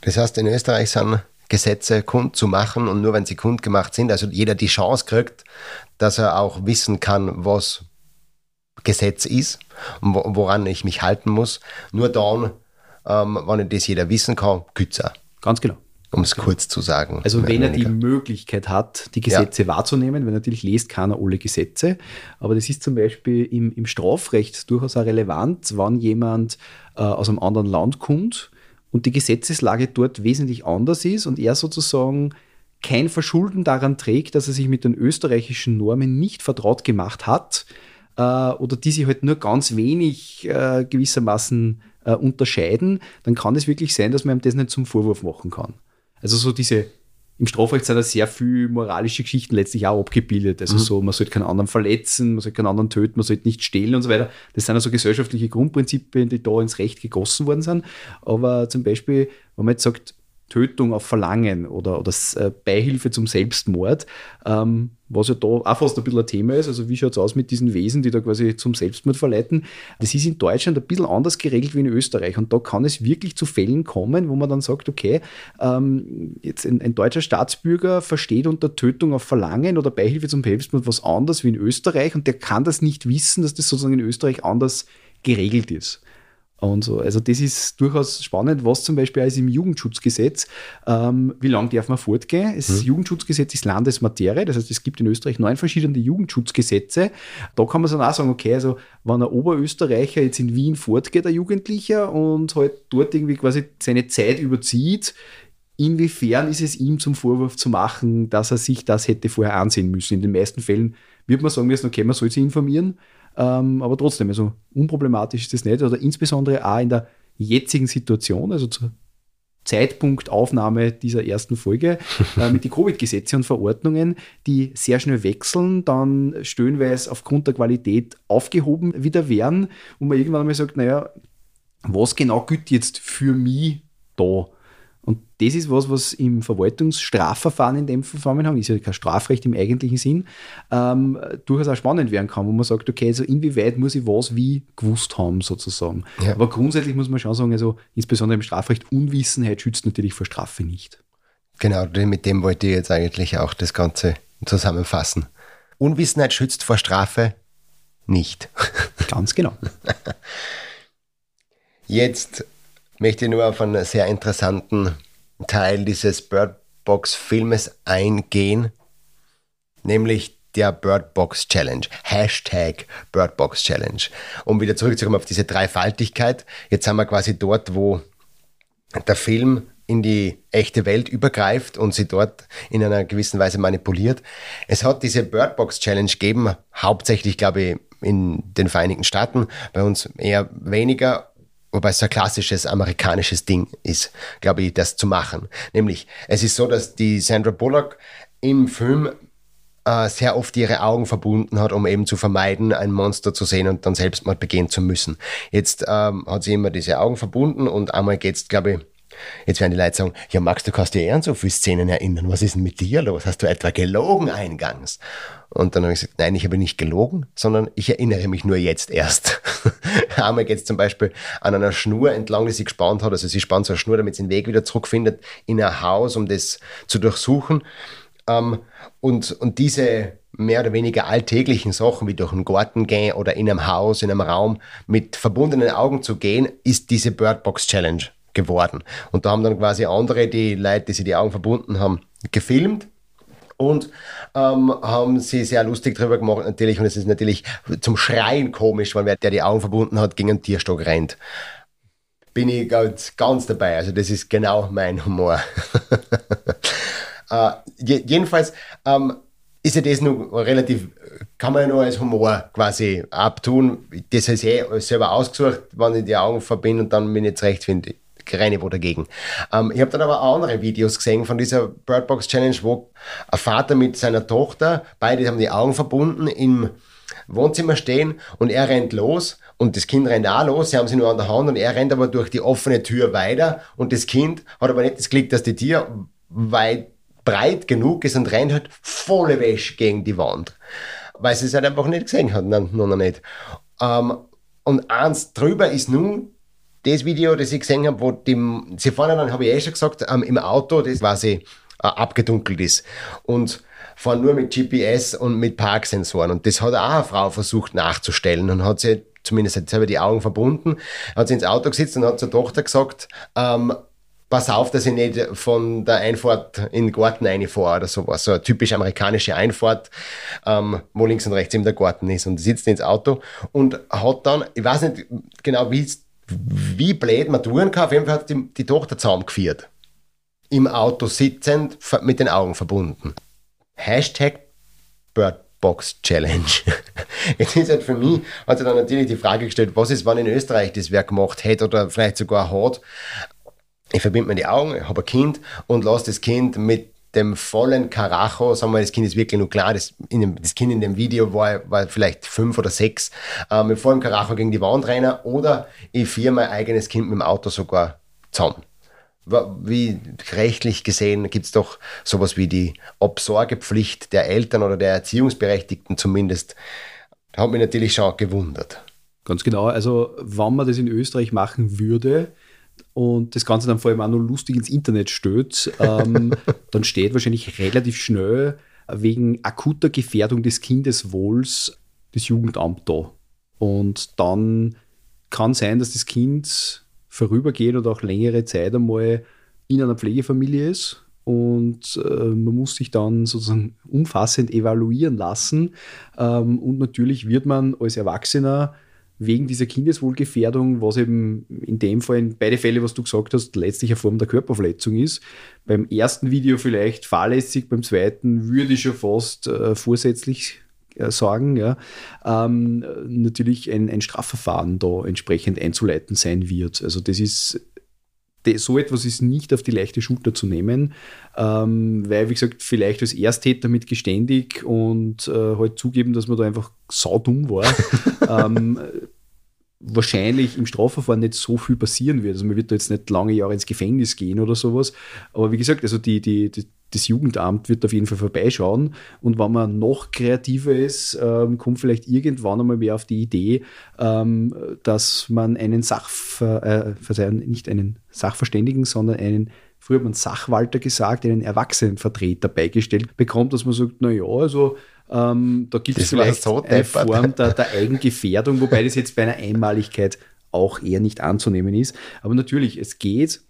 Das heißt, in Österreich sind Gesetze kund zu machen und nur wenn sie kundgemacht sind, also jeder die Chance kriegt, dass er auch wissen kann, was Gesetz ist und woran ich mich halten muss. Nur dann, ähm, wenn das jeder wissen kann, gilt Ganz genau. Um es kurz zu sagen. Also wenn er die Möglichkeit hat, die Gesetze ja. wahrzunehmen, weil natürlich lest keiner alle Gesetze, aber das ist zum Beispiel im, im Strafrecht durchaus auch relevant, wann jemand äh, aus einem anderen Land kommt und die Gesetzeslage dort wesentlich anders ist und er sozusagen kein Verschulden daran trägt, dass er sich mit den österreichischen Normen nicht vertraut gemacht hat, äh, oder die sich halt nur ganz wenig äh, gewissermaßen äh, unterscheiden, dann kann es wirklich sein, dass man ihm das nicht zum Vorwurf machen kann. Also so diese, im Strafrecht sind da sehr viele moralische Geschichten letztlich auch abgebildet. Also mhm. so, man sollte keinen anderen verletzen, man sollte keinen anderen töten, man sollte nicht stehlen und so weiter. Das sind also gesellschaftliche Grundprinzipien, die da ins Recht gegossen worden sind. Aber zum Beispiel, wenn man jetzt sagt, Tötung auf Verlangen oder, oder äh, Beihilfe zum Selbstmord, ähm, was ja da auch fast ein bisschen ein Thema ist. Also wie schaut es aus mit diesen Wesen, die da quasi zum Selbstmord verleiten? Das ist in Deutschland ein bisschen anders geregelt wie in Österreich. Und da kann es wirklich zu Fällen kommen, wo man dann sagt, okay, ähm, jetzt ein, ein, deutscher Staatsbürger versteht unter Tötung auf Verlangen oder Beihilfe zum Selbstmord was anderes wie in Österreich und der kann das nicht wissen, dass das sozusagen in Österreich anders geregelt ist und so. Also das ist durchaus spannend, was zum Beispiel ist im Jugendschutzgesetz, ähm, wie lange darf man fortgehen? Das mhm. Jugendschutzgesetz ist Landesmaterie, das heißt, es gibt in Österreich neun verschiedene Jugendschutzgesetze. Da kann man dann auch sagen, okay, also wenn ein Oberösterreicher jetzt in Wien fortgeht, ein Jugendlicher, und halt dort irgendwie quasi seine Zeit überzieht, inwiefern ist es ihm zum Vorwurf zu machen, dass er sich das hätte vorher ansehen müssen? In den meisten Fällen wird man sagen müssen, okay, man soll sich informieren, ähm, aber trotzdem, also unproblematisch ist das nicht. Oder insbesondere auch in der jetzigen Situation, also zur Zeitpunkt Aufnahme dieser ersten Folge äh, mit den Covid-Gesetze und Verordnungen, die sehr schnell wechseln, dann stöhnweise aufgrund der Qualität aufgehoben wieder werden und man irgendwann einmal sagt, naja, was genau gilt jetzt für mich da? Und das ist was, was im Verwaltungsstrafverfahren in dem Zusammenhang, ist ja kein Strafrecht im eigentlichen Sinn, ähm, durchaus auch spannend werden kann, wo man sagt, okay, also inwieweit muss ich was wie gewusst haben, sozusagen. Ja. Aber grundsätzlich muss man schon sagen, also insbesondere im Strafrecht, Unwissenheit schützt natürlich vor Strafe nicht. Genau, mit dem wollte ich jetzt eigentlich auch das Ganze zusammenfassen. Unwissenheit schützt vor Strafe nicht. Ganz genau. Jetzt möchte nur auf einen sehr interessanten Teil dieses Birdbox-Filmes eingehen, nämlich der Birdbox Challenge. Hashtag Birdbox Challenge. Um wieder zurückzukommen auf diese Dreifaltigkeit. Jetzt sind wir quasi dort, wo der Film in die echte Welt übergreift und sie dort in einer gewissen Weise manipuliert. Es hat diese Birdbox Challenge gegeben, hauptsächlich, glaube ich, in den Vereinigten Staaten, bei uns eher weniger wobei es ein klassisches amerikanisches Ding ist, glaube ich, das zu machen. Nämlich, es ist so, dass die Sandra Bullock im Film äh, sehr oft ihre Augen verbunden hat, um eben zu vermeiden, ein Monster zu sehen und dann Selbstmord begehen zu müssen. Jetzt ähm, hat sie immer diese Augen verbunden und einmal geht's, glaube ich, Jetzt werden die Leute sagen, ja Max, du kannst dir eher an so viele Szenen erinnern. Was ist denn mit dir los? Hast du etwa gelogen eingangs? Und dann habe ich gesagt, nein, ich habe nicht gelogen, sondern ich erinnere mich nur jetzt erst. Einmal geht es zum Beispiel an einer Schnur entlang, die sie gespannt hat. Also sie spannt so eine Schnur, damit sie den Weg wieder zurückfindet in ein Haus, um das zu durchsuchen. Ähm, und, und diese mehr oder weniger alltäglichen Sachen wie durch einen Garten gehen oder in einem Haus, in einem Raum mit verbundenen Augen zu gehen, ist diese Birdbox Challenge geworden. Und da haben dann quasi andere, die Leute, die sich die Augen verbunden haben, gefilmt und ähm, haben sie sehr lustig drüber gemacht natürlich und es ist natürlich zum Schreien komisch, weil wer der die Augen verbunden hat, gegen einen Tierstock rennt. Bin ich ganz, ganz dabei, also das ist genau mein Humor. äh, jedenfalls ähm, ist ja das nur relativ, kann man ja nur als Humor quasi abtun. Das ist eh selber ausgesucht, wenn ich die Augen verbinde und dann bin ich zurecht finde reine wo dagegen. Ähm, ich habe dann aber auch andere Videos gesehen von dieser Birdbox Challenge, wo ein Vater mit seiner Tochter, beide haben die Augen verbunden, im Wohnzimmer stehen und er rennt los und das Kind rennt auch los, sie haben sie nur an der Hand und er rennt aber durch die offene Tür weiter und das Kind hat aber nicht das Glück, dass die Tür weit breit genug ist und rennt halt volle Wäsche gegen die Wand. Weil sie es halt einfach nicht gesehen hat, noch nicht. Ähm, und eins drüber ist nun das Video, das ich gesehen habe, wo die, sie fahren dann, habe ich eh schon gesagt, ähm, im Auto, das quasi äh, abgedunkelt ist. Und fahren nur mit GPS und mit Parksensoren. Und das hat auch eine Frau versucht nachzustellen und hat sie zumindest hat selber die Augen verbunden, hat sie ins Auto gesetzt und hat zur Tochter gesagt, ähm, pass auf, dass ich nicht von der Einfahrt in den Garten reinfahre oder sowas. So eine typisch amerikanische Einfahrt, ähm, wo links und rechts eben der Garten ist. Und sitzt ins Auto und hat dann, ich weiß nicht genau, wie es wie blöd man tun kann. Auf jeden Fall hat die, die Tochter zusammengeführt. Im Auto sitzend, mit den Augen verbunden. Hashtag Birdbox Challenge. Jetzt ist halt für mich, hat sich dann natürlich die Frage gestellt, was ist, wenn in Österreich das wer gemacht hätte oder vielleicht sogar hat. Ich verbinde mir die Augen, ich habe ein Kind und lasse das Kind mit dem vollen Karacho, sagen wir, das Kind ist wirklich nur klar, das, dem, das Kind in dem Video war, war vielleicht fünf oder sechs, äh, mit vollem Karacho gegen die Wand rennen oder ich führe mein eigenes Kind mit dem Auto sogar zusammen. Wie rechtlich gesehen gibt es doch sowas wie die Obsorgepflicht der Eltern oder der Erziehungsberechtigten zumindest. Hat mich natürlich schon gewundert. Ganz genau. Also, wenn man das in Österreich machen würde, und das Ganze dann vor allem auch noch lustig ins Internet stößt, ähm, dann steht wahrscheinlich relativ schnell wegen akuter Gefährdung des Kindeswohls das Jugendamt da. Und dann kann sein, dass das Kind vorübergehend oder auch längere Zeit einmal in einer Pflegefamilie ist und äh, man muss sich dann sozusagen umfassend evaluieren lassen. Ähm, und natürlich wird man als Erwachsener wegen dieser Kindeswohlgefährdung, was eben in dem Fall, in beide Fälle, was du gesagt hast, letztlich eine Form der Körperverletzung ist. Beim ersten Video vielleicht fahrlässig, beim zweiten würde ich schon fast äh, vorsätzlich äh, sagen, ja, ähm, natürlich ein, ein Strafverfahren da entsprechend einzuleiten sein wird. Also das ist so etwas ist nicht auf die leichte Schulter zu nehmen, ähm, weil, wie gesagt, vielleicht als Ersttäter mit geständig und äh, halt zugeben, dass man da einfach saudumm war, ähm, wahrscheinlich im Strafverfahren nicht so viel passieren wird. Also man wird da jetzt nicht lange Jahre ins Gefängnis gehen oder sowas. Aber wie gesagt, also die, die, die das Jugendamt wird auf jeden Fall vorbeischauen. Und wenn man noch kreativer ist, ähm, kommt vielleicht irgendwann einmal mehr auf die Idee, ähm, dass man einen Sachver äh, nicht einen Sachverständigen, sondern einen früher hat man Sachwalter gesagt, einen Erwachsenenvertreter beigestellt bekommt, dass man sagt, naja, also ähm, da gibt es vielleicht so eine Form der, der Eigengefährdung, wobei das jetzt bei einer Einmaligkeit auch eher nicht anzunehmen ist. Aber natürlich, es geht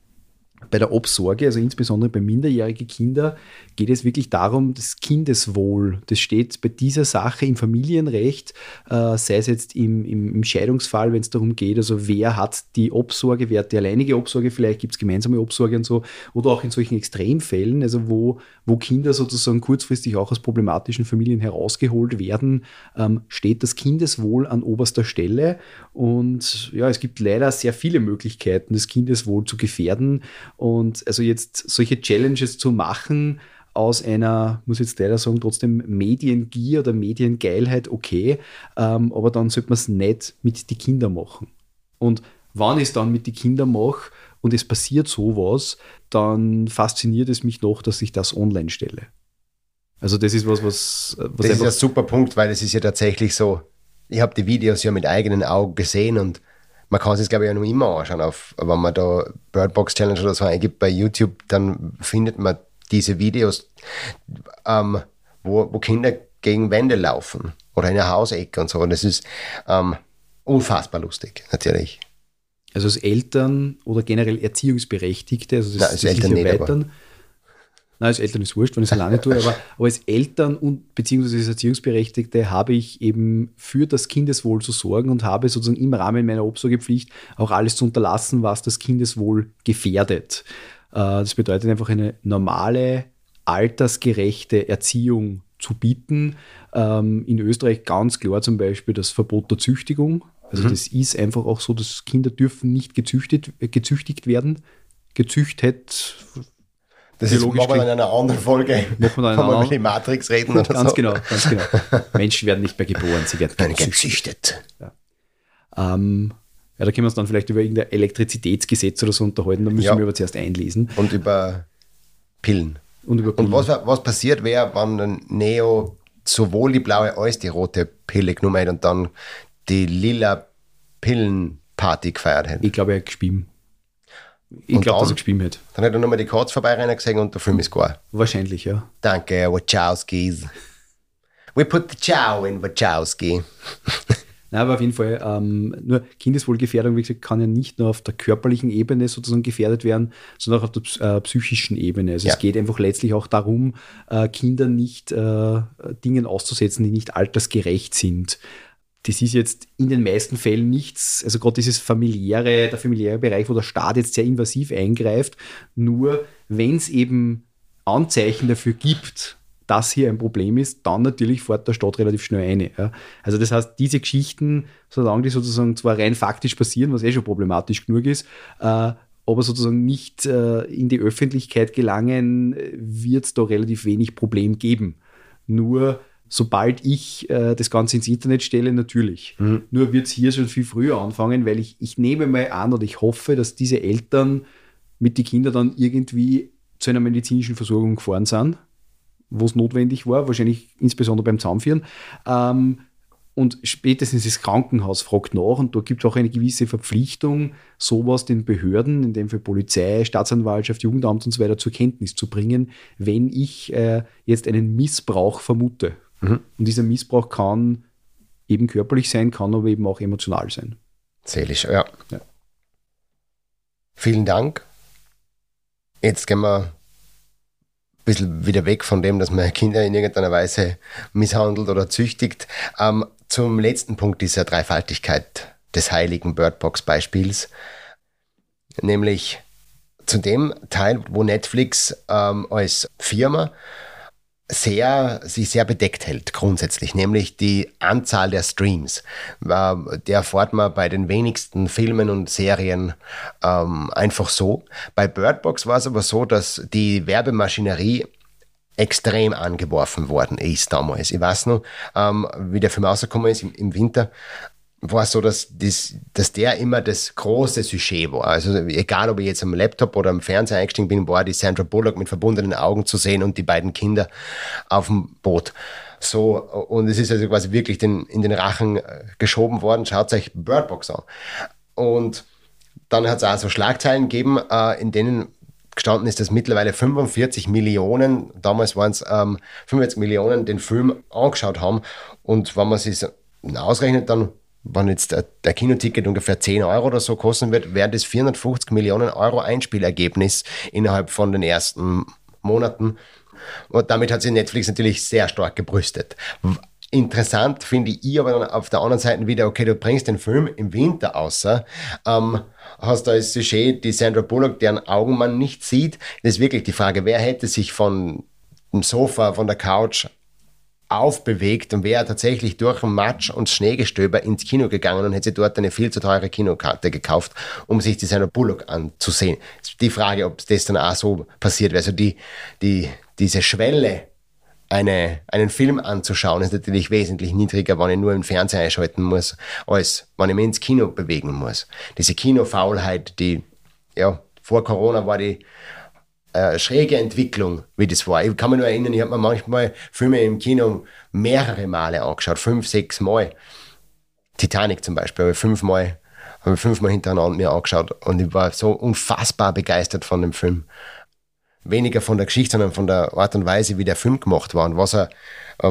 bei der Obsorge, also insbesondere bei minderjährigen Kindern, geht es wirklich darum, das Kindeswohl. Das steht bei dieser Sache im Familienrecht, äh, sei es jetzt im, im, im Scheidungsfall, wenn es darum geht, also wer hat die Obsorge, wer hat die alleinige Obsorge, vielleicht gibt es gemeinsame Obsorge und so, oder auch in solchen Extremfällen, also wo, wo Kinder sozusagen kurzfristig auch aus problematischen Familien herausgeholt werden, ähm, steht das Kindeswohl an oberster Stelle. Und ja, es gibt leider sehr viele Möglichkeiten, das Kindeswohl zu gefährden. Und also jetzt solche Challenges zu machen, aus einer, muss ich jetzt leider sagen, trotzdem Mediengier oder Mediengeilheit okay, ähm, aber dann sollte man es nicht mit den Kindern machen. Und wann ich es dann mit den Kindern mache und es passiert sowas, dann fasziniert es mich noch, dass ich das online stelle. Also das ist was, was, was Das ist ein super Punkt, weil es ist ja tatsächlich so, ich habe die Videos ja mit eigenen Augen gesehen und man kann es glaube ich ja noch immer anschauen, auf, wenn man da Birdbox Challenge oder so eingibt bei YouTube, dann findet man diese Videos, ähm, wo, wo Kinder gegen Wände laufen oder in der Hausecke und so. Und das ist ähm, unfassbar lustig, natürlich. Also als Eltern oder generell Erziehungsberechtigte, also das, Nein, als das Eltern nicht, erweitern. Nein, als Eltern ist wurscht, wenn ich es alleine tue, aber, aber als Eltern und beziehungsweise als Erziehungsberechtigte habe ich eben für das Kindeswohl zu sorgen und habe sozusagen im Rahmen meiner Obsorgepflicht auch alles zu unterlassen, was das Kindeswohl gefährdet. Äh, das bedeutet einfach eine normale, altersgerechte Erziehung zu bieten. Ähm, in Österreich ganz klar zum Beispiel das Verbot der Züchtigung. Also mhm. das ist einfach auch so, dass Kinder dürfen nicht gezüchtet, gezüchtigt werden. Gezüchtet. Das ist, machen wir in einer anderen Folge. Machen wir dann in einer die Matrix reden oder ganz so. genau, ganz genau. Menschen werden nicht mehr geboren, sie werden gezüchtet. Ja. Ähm, ja, da können wir uns dann vielleicht über irgendein Elektrizitätsgesetz oder so unterhalten, da müssen ja. wir aber zuerst einlesen. Und über Pillen. Und, über Pillen. Und was, was passiert wäre, wenn ein Neo sowohl die blaue als die rote Pille genommen hätte und dann die lila Pillenparty gefeiert hätte? Ich glaube, er hat gespielt. Ich glaube, dass er gespielt hat. Dann hätte er nochmal die Kurz vorbeirennen gesehen und der Film ist gar. Wahrscheinlich, ja. Danke, Wachowskis. We put the chow in Wachowski. Nein, aber auf jeden Fall, ähm, nur Kindeswohlgefährdung, wie gesagt, kann ja nicht nur auf der körperlichen Ebene sozusagen gefährdet werden, sondern auch auf der äh, psychischen Ebene. Also ja. es geht einfach letztlich auch darum, äh, Kinder nicht äh, Dingen auszusetzen, die nicht altersgerecht sind. Das ist jetzt in den meisten Fällen nichts, also gerade dieses familiäre, der familiäre Bereich, wo der Staat jetzt sehr invasiv eingreift, nur wenn es eben Anzeichen dafür gibt, das hier ein Problem ist, dann natürlich fährt der Staat relativ schnell eine. Ja. Also das heißt, diese Geschichten, solange die sozusagen zwar rein faktisch passieren, was eh schon problematisch genug ist, äh, aber sozusagen nicht äh, in die Öffentlichkeit gelangen, wird es da relativ wenig Problem geben. Nur sobald ich äh, das Ganze ins Internet stelle, natürlich. Mhm. Nur wird es hier schon viel früher anfangen, weil ich, ich nehme mal an oder ich hoffe, dass diese Eltern mit den Kindern dann irgendwie zu einer medizinischen Versorgung gefahren sind, wo es notwendig war, wahrscheinlich insbesondere beim Zahnführen. Ähm, und spätestens das Krankenhaus fragt nach und da gibt es auch eine gewisse Verpflichtung, sowas den Behörden, in dem für Polizei, Staatsanwaltschaft, Jugendamt und so weiter zur Kenntnis zu bringen, wenn ich äh, jetzt einen Missbrauch vermute. Mhm. Und dieser Missbrauch kann eben körperlich sein, kann aber eben auch emotional sein. Seelisch, ja. ja. Vielen Dank. Jetzt gehen wir ein bisschen wieder weg von dem, dass man Kinder in irgendeiner Weise misshandelt oder züchtigt. Ähm, zum letzten Punkt dieser Dreifaltigkeit des heiligen Birdbox-Beispiels, nämlich zu dem Teil, wo Netflix ähm, als Firma sehr, sich sehr bedeckt hält, grundsätzlich, nämlich die Anzahl der Streams. Der erfahrt man bei den wenigsten Filmen und Serien ähm, einfach so. Bei Birdbox war es aber so, dass die Werbemaschinerie extrem angeworfen worden ist damals. Ich weiß noch, ähm, wie der Film rausgekommen ist im, im Winter, war es so, dass, das, dass der immer das große Sujet war. Also egal, ob ich jetzt am Laptop oder am Fernseher eingestiegen bin, war die Sandra Bullock mit verbundenen Augen zu sehen und die beiden Kinder auf dem Boot. So, und es ist also quasi wirklich den, in den Rachen äh, geschoben worden. Schaut euch Birdbox an. Und dann hat es auch so Schlagzeilen gegeben, äh, in denen gestanden ist, dass mittlerweile 45 Millionen, damals waren es ähm, 45 Millionen, den Film angeschaut haben. Und wenn man sich ausrechnet, dann wenn jetzt der Kinoticket ungefähr 10 Euro oder so kosten wird, wäre das 450 Millionen Euro Einspielergebnis innerhalb von den ersten Monaten. Und damit hat sich Netflix natürlich sehr stark gebrüstet. Interessant finde ich aber dann auf der anderen Seite wieder, okay, du bringst den Film im Winter außer, ähm, hast da als Sujet die Sandra Bullock, deren Augen man nicht sieht. Das ist wirklich die Frage, wer hätte sich von dem Sofa, von der Couch aufbewegt und wäre tatsächlich durch Matsch und Schneegestöber ins Kino gegangen und hätte dort eine viel zu teure Kinokarte gekauft, um sich die Sandra Bullock anzusehen. Die Frage, ob das dann auch so passiert wäre. Also die, die, diese Schwelle, eine, einen Film anzuschauen, ist natürlich wesentlich niedriger, wenn ich nur einen Fernseher einschalten muss, als wenn ich mich ins Kino bewegen muss. Diese Kinofaulheit, die, ja, vor Corona war die äh, schräge Entwicklung, wie das war. Ich kann mich nur erinnern, ich habe mir manchmal Filme im Kino mehrere Male angeschaut, fünf, sechs Mal. Titanic zum Beispiel, habe ich fünfmal, habe ich hintereinander mir angeschaut und ich war so unfassbar begeistert von dem Film. Weniger von der Geschichte, sondern von der Art und Weise, wie der Film gemacht war und was er, äh,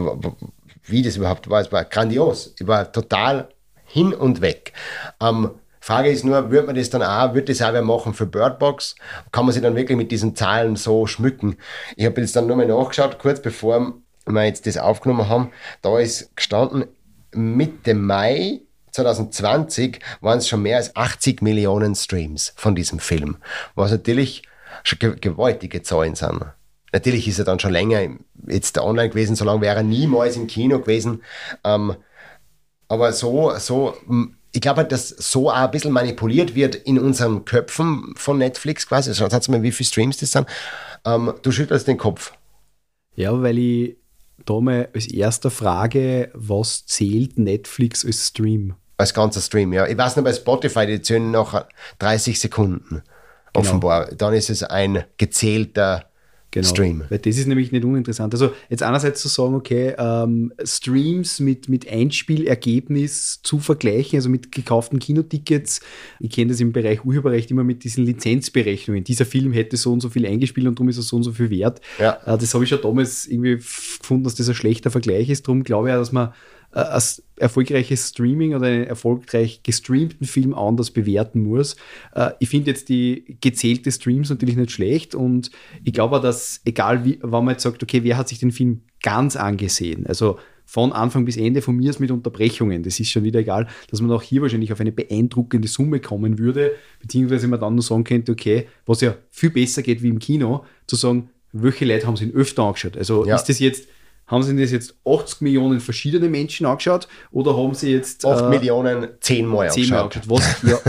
wie das überhaupt war. Es war grandios. Ich war total hin und weg. Ähm, Frage ist nur, wird man das dann auch, wird das auch wer machen für Birdbox? Kann man sich dann wirklich mit diesen Zahlen so schmücken? Ich habe jetzt dann nur mal nachgeschaut, kurz bevor wir jetzt das aufgenommen haben. Da ist gestanden, Mitte Mai 2020 waren es schon mehr als 80 Millionen Streams von diesem Film, was natürlich schon gewaltige Zahlen sind. Natürlich ist er dann schon länger jetzt online gewesen, so lange wäre er niemals im Kino gewesen. Ähm, aber so, so ich glaube, dass so auch ein bisschen manipuliert wird in unseren Köpfen von Netflix quasi. Schaut also, mal, wie viele Streams das sind. Ähm, du schüttelst den Kopf. Ja, weil ich da mal als erster frage, was zählt Netflix als Stream? Als ganzer Stream, ja. Ich weiß nicht, bei Spotify, die zählen nach 30 Sekunden. Genau. Offenbar. Dann ist es ein gezählter Genau, Stream. Weil das ist nämlich nicht uninteressant. Also jetzt einerseits zu sagen, okay, ähm, Streams mit, mit Einspielergebnis zu vergleichen, also mit gekauften Kinotickets. Ich kenne das im Bereich Urheberrecht immer mit diesen Lizenzberechnungen. Dieser Film hätte so und so viel eingespielt und darum ist er so und so viel wert. Ja. Äh, das habe ich schon damals irgendwie gefunden, dass das ein schlechter Vergleich ist. Darum glaube ich auch, dass man äh, als erfolgreiches Streaming oder einen erfolgreich gestreamten Film anders bewerten muss. Äh, ich finde jetzt die gezählte Streams natürlich nicht schlecht und ich glaube, dass egal wie, wenn man jetzt sagt, okay, wer hat sich den Film ganz angesehen, also von Anfang bis Ende von mir ist mit Unterbrechungen, das ist schon wieder egal, dass man auch hier wahrscheinlich auf eine beeindruckende Summe kommen würde, beziehungsweise man dann nur sagen könnte, okay, was ja viel besser geht wie im Kino, zu sagen, welche Leute haben sie ihn öfter angeschaut. Also ja. ist das jetzt Haben sie das jetzt 80 Millionen verschiedene Menschen angeschaut oder haben sie jetzt 8 äh, Millionen zehnmal zehn angeschaut? Was ja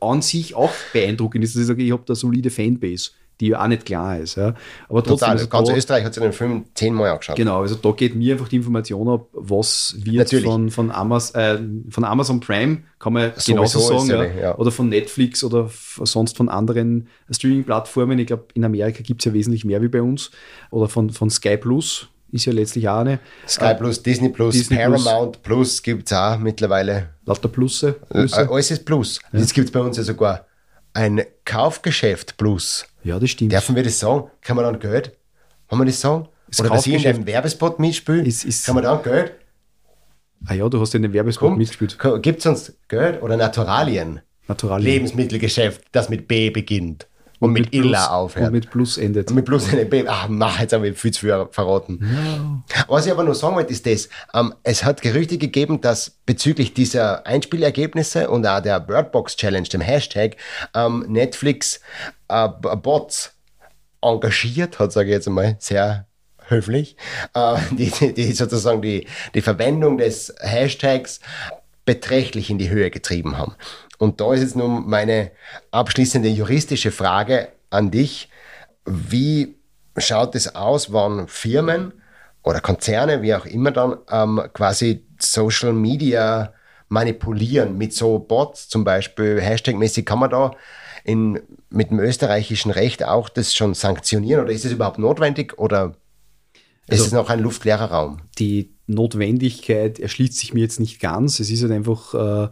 an sich auch beeindruckend ist, dass ich sage, ich habe da solide Fanbase die ja auch nicht klar ist. Ja. Aber trotzdem. Total, also ganz da, Österreich hat sich den Film zehnmal angeschaut. Genau, also da geht mir einfach die Information ab, was wird von, von, Amaz äh, von Amazon Prime, kann man Sowieso genauso sagen, ja, ja. oder von Netflix oder sonst von anderen Streaming-Plattformen. Ich glaube, in Amerika gibt es ja wesentlich mehr wie bei uns. Oder von, von Sky Plus, ist ja letztlich auch eine. Sky Plus, äh, Disney Plus, Disney Paramount Plus, Plus gibt es auch mittlerweile. Lauter Plusse. Plusse. Äh, alles ist Plus. Ja. Jetzt gibt es bei uns ja sogar ein Kaufgeschäft Plus. Ja, das stimmt. Dürfen wir das sagen? Kann man dann Geld? Kann man das sagen? Das Oder dass ich in einem Werbespot mitspiele? Ist, ist kann man dann Geld? Ah ja, du hast in dem Werbespot Komm, mitgespielt. Gibt es uns Geld? Oder Naturalien? Naturalien. Lebensmittelgeschäft, das mit B beginnt. Und, mit, mit Illa aufhört. Und mit Plus endet. Und mit Plus endet. Ach, mach, jetzt haben wir viel zu viel verraten. No. Was ich aber nur sagen wollte, ist das, ähm, es hat Gerüchte gegeben, dass bezüglich dieser Einspielergebnisse und auch der Birdbox Challenge, dem Hashtag, ähm, Netflix äh, Bots engagiert hat, sage ich jetzt einmal, sehr höflich, äh, die, die, die sozusagen die, die Verwendung des Hashtags beträchtlich in die Höhe getrieben haben. Und da ist jetzt nun meine abschließende juristische Frage an dich. Wie schaut es aus, wann Firmen oder Konzerne, wie auch immer dann, ähm, quasi Social Media manipulieren mit so Bots, zum Beispiel Hashtag-mäßig, kann man da in, mit dem österreichischen Recht auch das schon sanktionieren oder ist es überhaupt notwendig oder also, ist es noch ein luftleerer Raum? Die Notwendigkeit erschließt sich mir jetzt nicht ganz. Es ist halt einfach äh,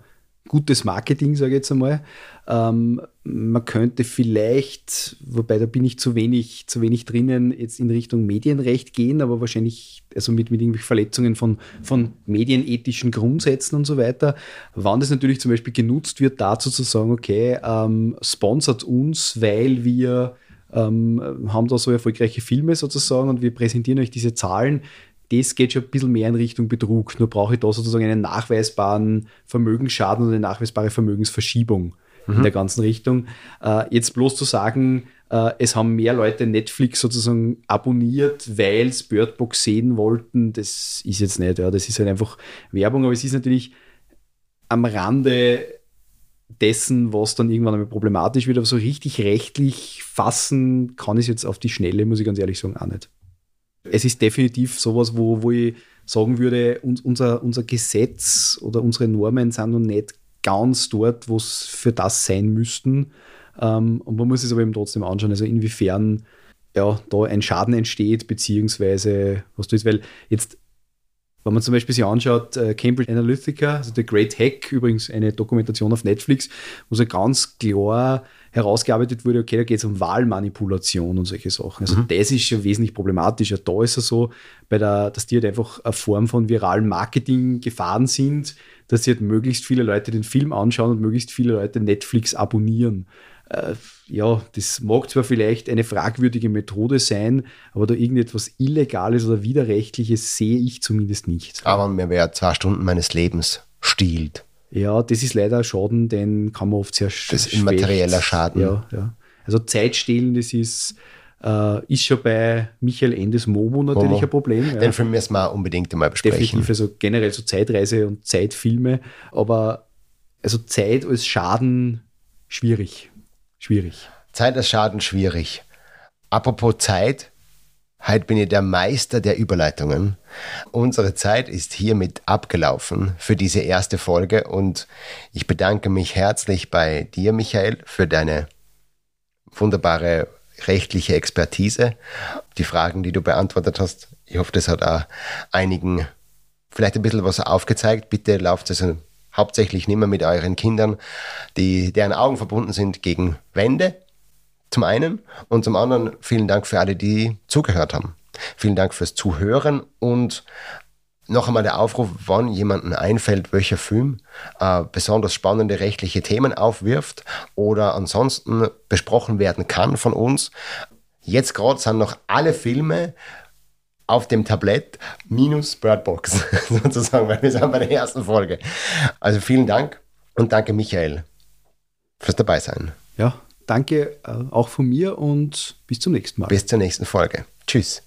gutes Marketing, sage ich jetzt einmal. Ähm, man könnte vielleicht, wobei da bin ich zu wenig, zu wenig drinnen, jetzt in Richtung Medienrecht gehen, aber wahrscheinlich also mit, mit irgendwelchen Verletzungen von, von medienethischen Grundsätzen und so weiter. Wann das natürlich zum Beispiel genutzt wird, dazu zu sagen, okay, ähm, sponsert uns, weil wir ähm, haben da so erfolgreiche Filme sozusagen und wir präsentieren euch diese Zahlen das geht schon ein bisschen mehr in Richtung Betrug. Nur brauche ich da sozusagen einen nachweisbaren Vermögensschaden und eine nachweisbare Vermögensverschiebung mhm. in der ganzen Richtung. Äh, jetzt bloß zu sagen, äh, es haben mehr Leute Netflix sozusagen abonniert, weil sie Birdbox sehen wollten, das ist jetzt nicht. Ja. Das ist halt einfach Werbung, aber es ist natürlich am Rande dessen, was dann irgendwann einmal problematisch wird, aber so richtig rechtlich fassen kann ich es jetzt auf die Schnelle, muss ich ganz ehrlich sagen, auch nicht es ist definitiv sowas, wo, wo ich sagen würde, unser, unser Gesetz oder unsere Normen sind noch nicht ganz dort, wo es für das sein müssten. Ähm, und man muss es aber eben trotzdem anschauen, also inwiefern ja, da ein Schaden entsteht, beziehungsweise was du ist, weil jetzt, wenn man zum Beispiel sich anschaut, äh, Cambridge Analytica, also The Great Hack, übrigens eine Dokumentation auf Netflix, wo sie ganz klar herausgearbeitet wurde, okay, da geht es um Wahlmanipulation und solche Sachen. Also mhm. das ist schon wesentlich problematischer. Da ist es so, bei der, dass die halt einfach eine Form von viralem Marketing gefahren sind, dass sie halt möglichst viele Leute den Film anschauen und möglichst viele Leute Netflix abonnieren. Äh, ja, das mag zwar vielleicht eine fragwürdige Methode sein, aber da irgendetwas Illegales oder Widerrechtliches sehe ich zumindest nicht. Aber mir wäre zwei Stunden meines Lebens stiehlt. Ja, das ist leider ein Schaden, den kann man oft sehr schwer. Das ist immaterieller Schaden. Ja, ja. Also Zeit stehlen, das ist, äh, ist schon bei Michael Endes Momo natürlich Momo. ein Problem. Ja. Den Film müssen wir unbedingt einmal besprechen. Definitiv, also generell so Zeitreise und Zeitfilme, aber also Zeit als Schaden schwierig. Schwierig. Zeit als Schaden schwierig. Apropos Zeit, Heute bin ich der Meister der Überleitungen. Unsere Zeit ist hiermit abgelaufen für diese erste Folge und ich bedanke mich herzlich bei dir, Michael, für deine wunderbare rechtliche Expertise, die Fragen, die du beantwortet hast. Ich hoffe, das hat auch einigen vielleicht ein bisschen was aufgezeigt. Bitte lauft also hauptsächlich nicht mehr mit euren Kindern, die, deren Augen verbunden sind, gegen Wände zum einen und zum anderen vielen Dank für alle, die zugehört haben. Vielen Dank fürs Zuhören und noch einmal der Aufruf, wann jemandem einfällt, welcher Film äh, besonders spannende rechtliche Themen aufwirft oder ansonsten besprochen werden kann von uns. Jetzt gerade sind noch alle Filme auf dem Tablett minus Birdbox sozusagen, weil wir sind bei der ersten Folge. Also vielen Dank und danke Michael fürs Dabeisein. Ja, danke äh, auch von mir und bis zum nächsten Mal. Bis zur nächsten Folge. Tschüss.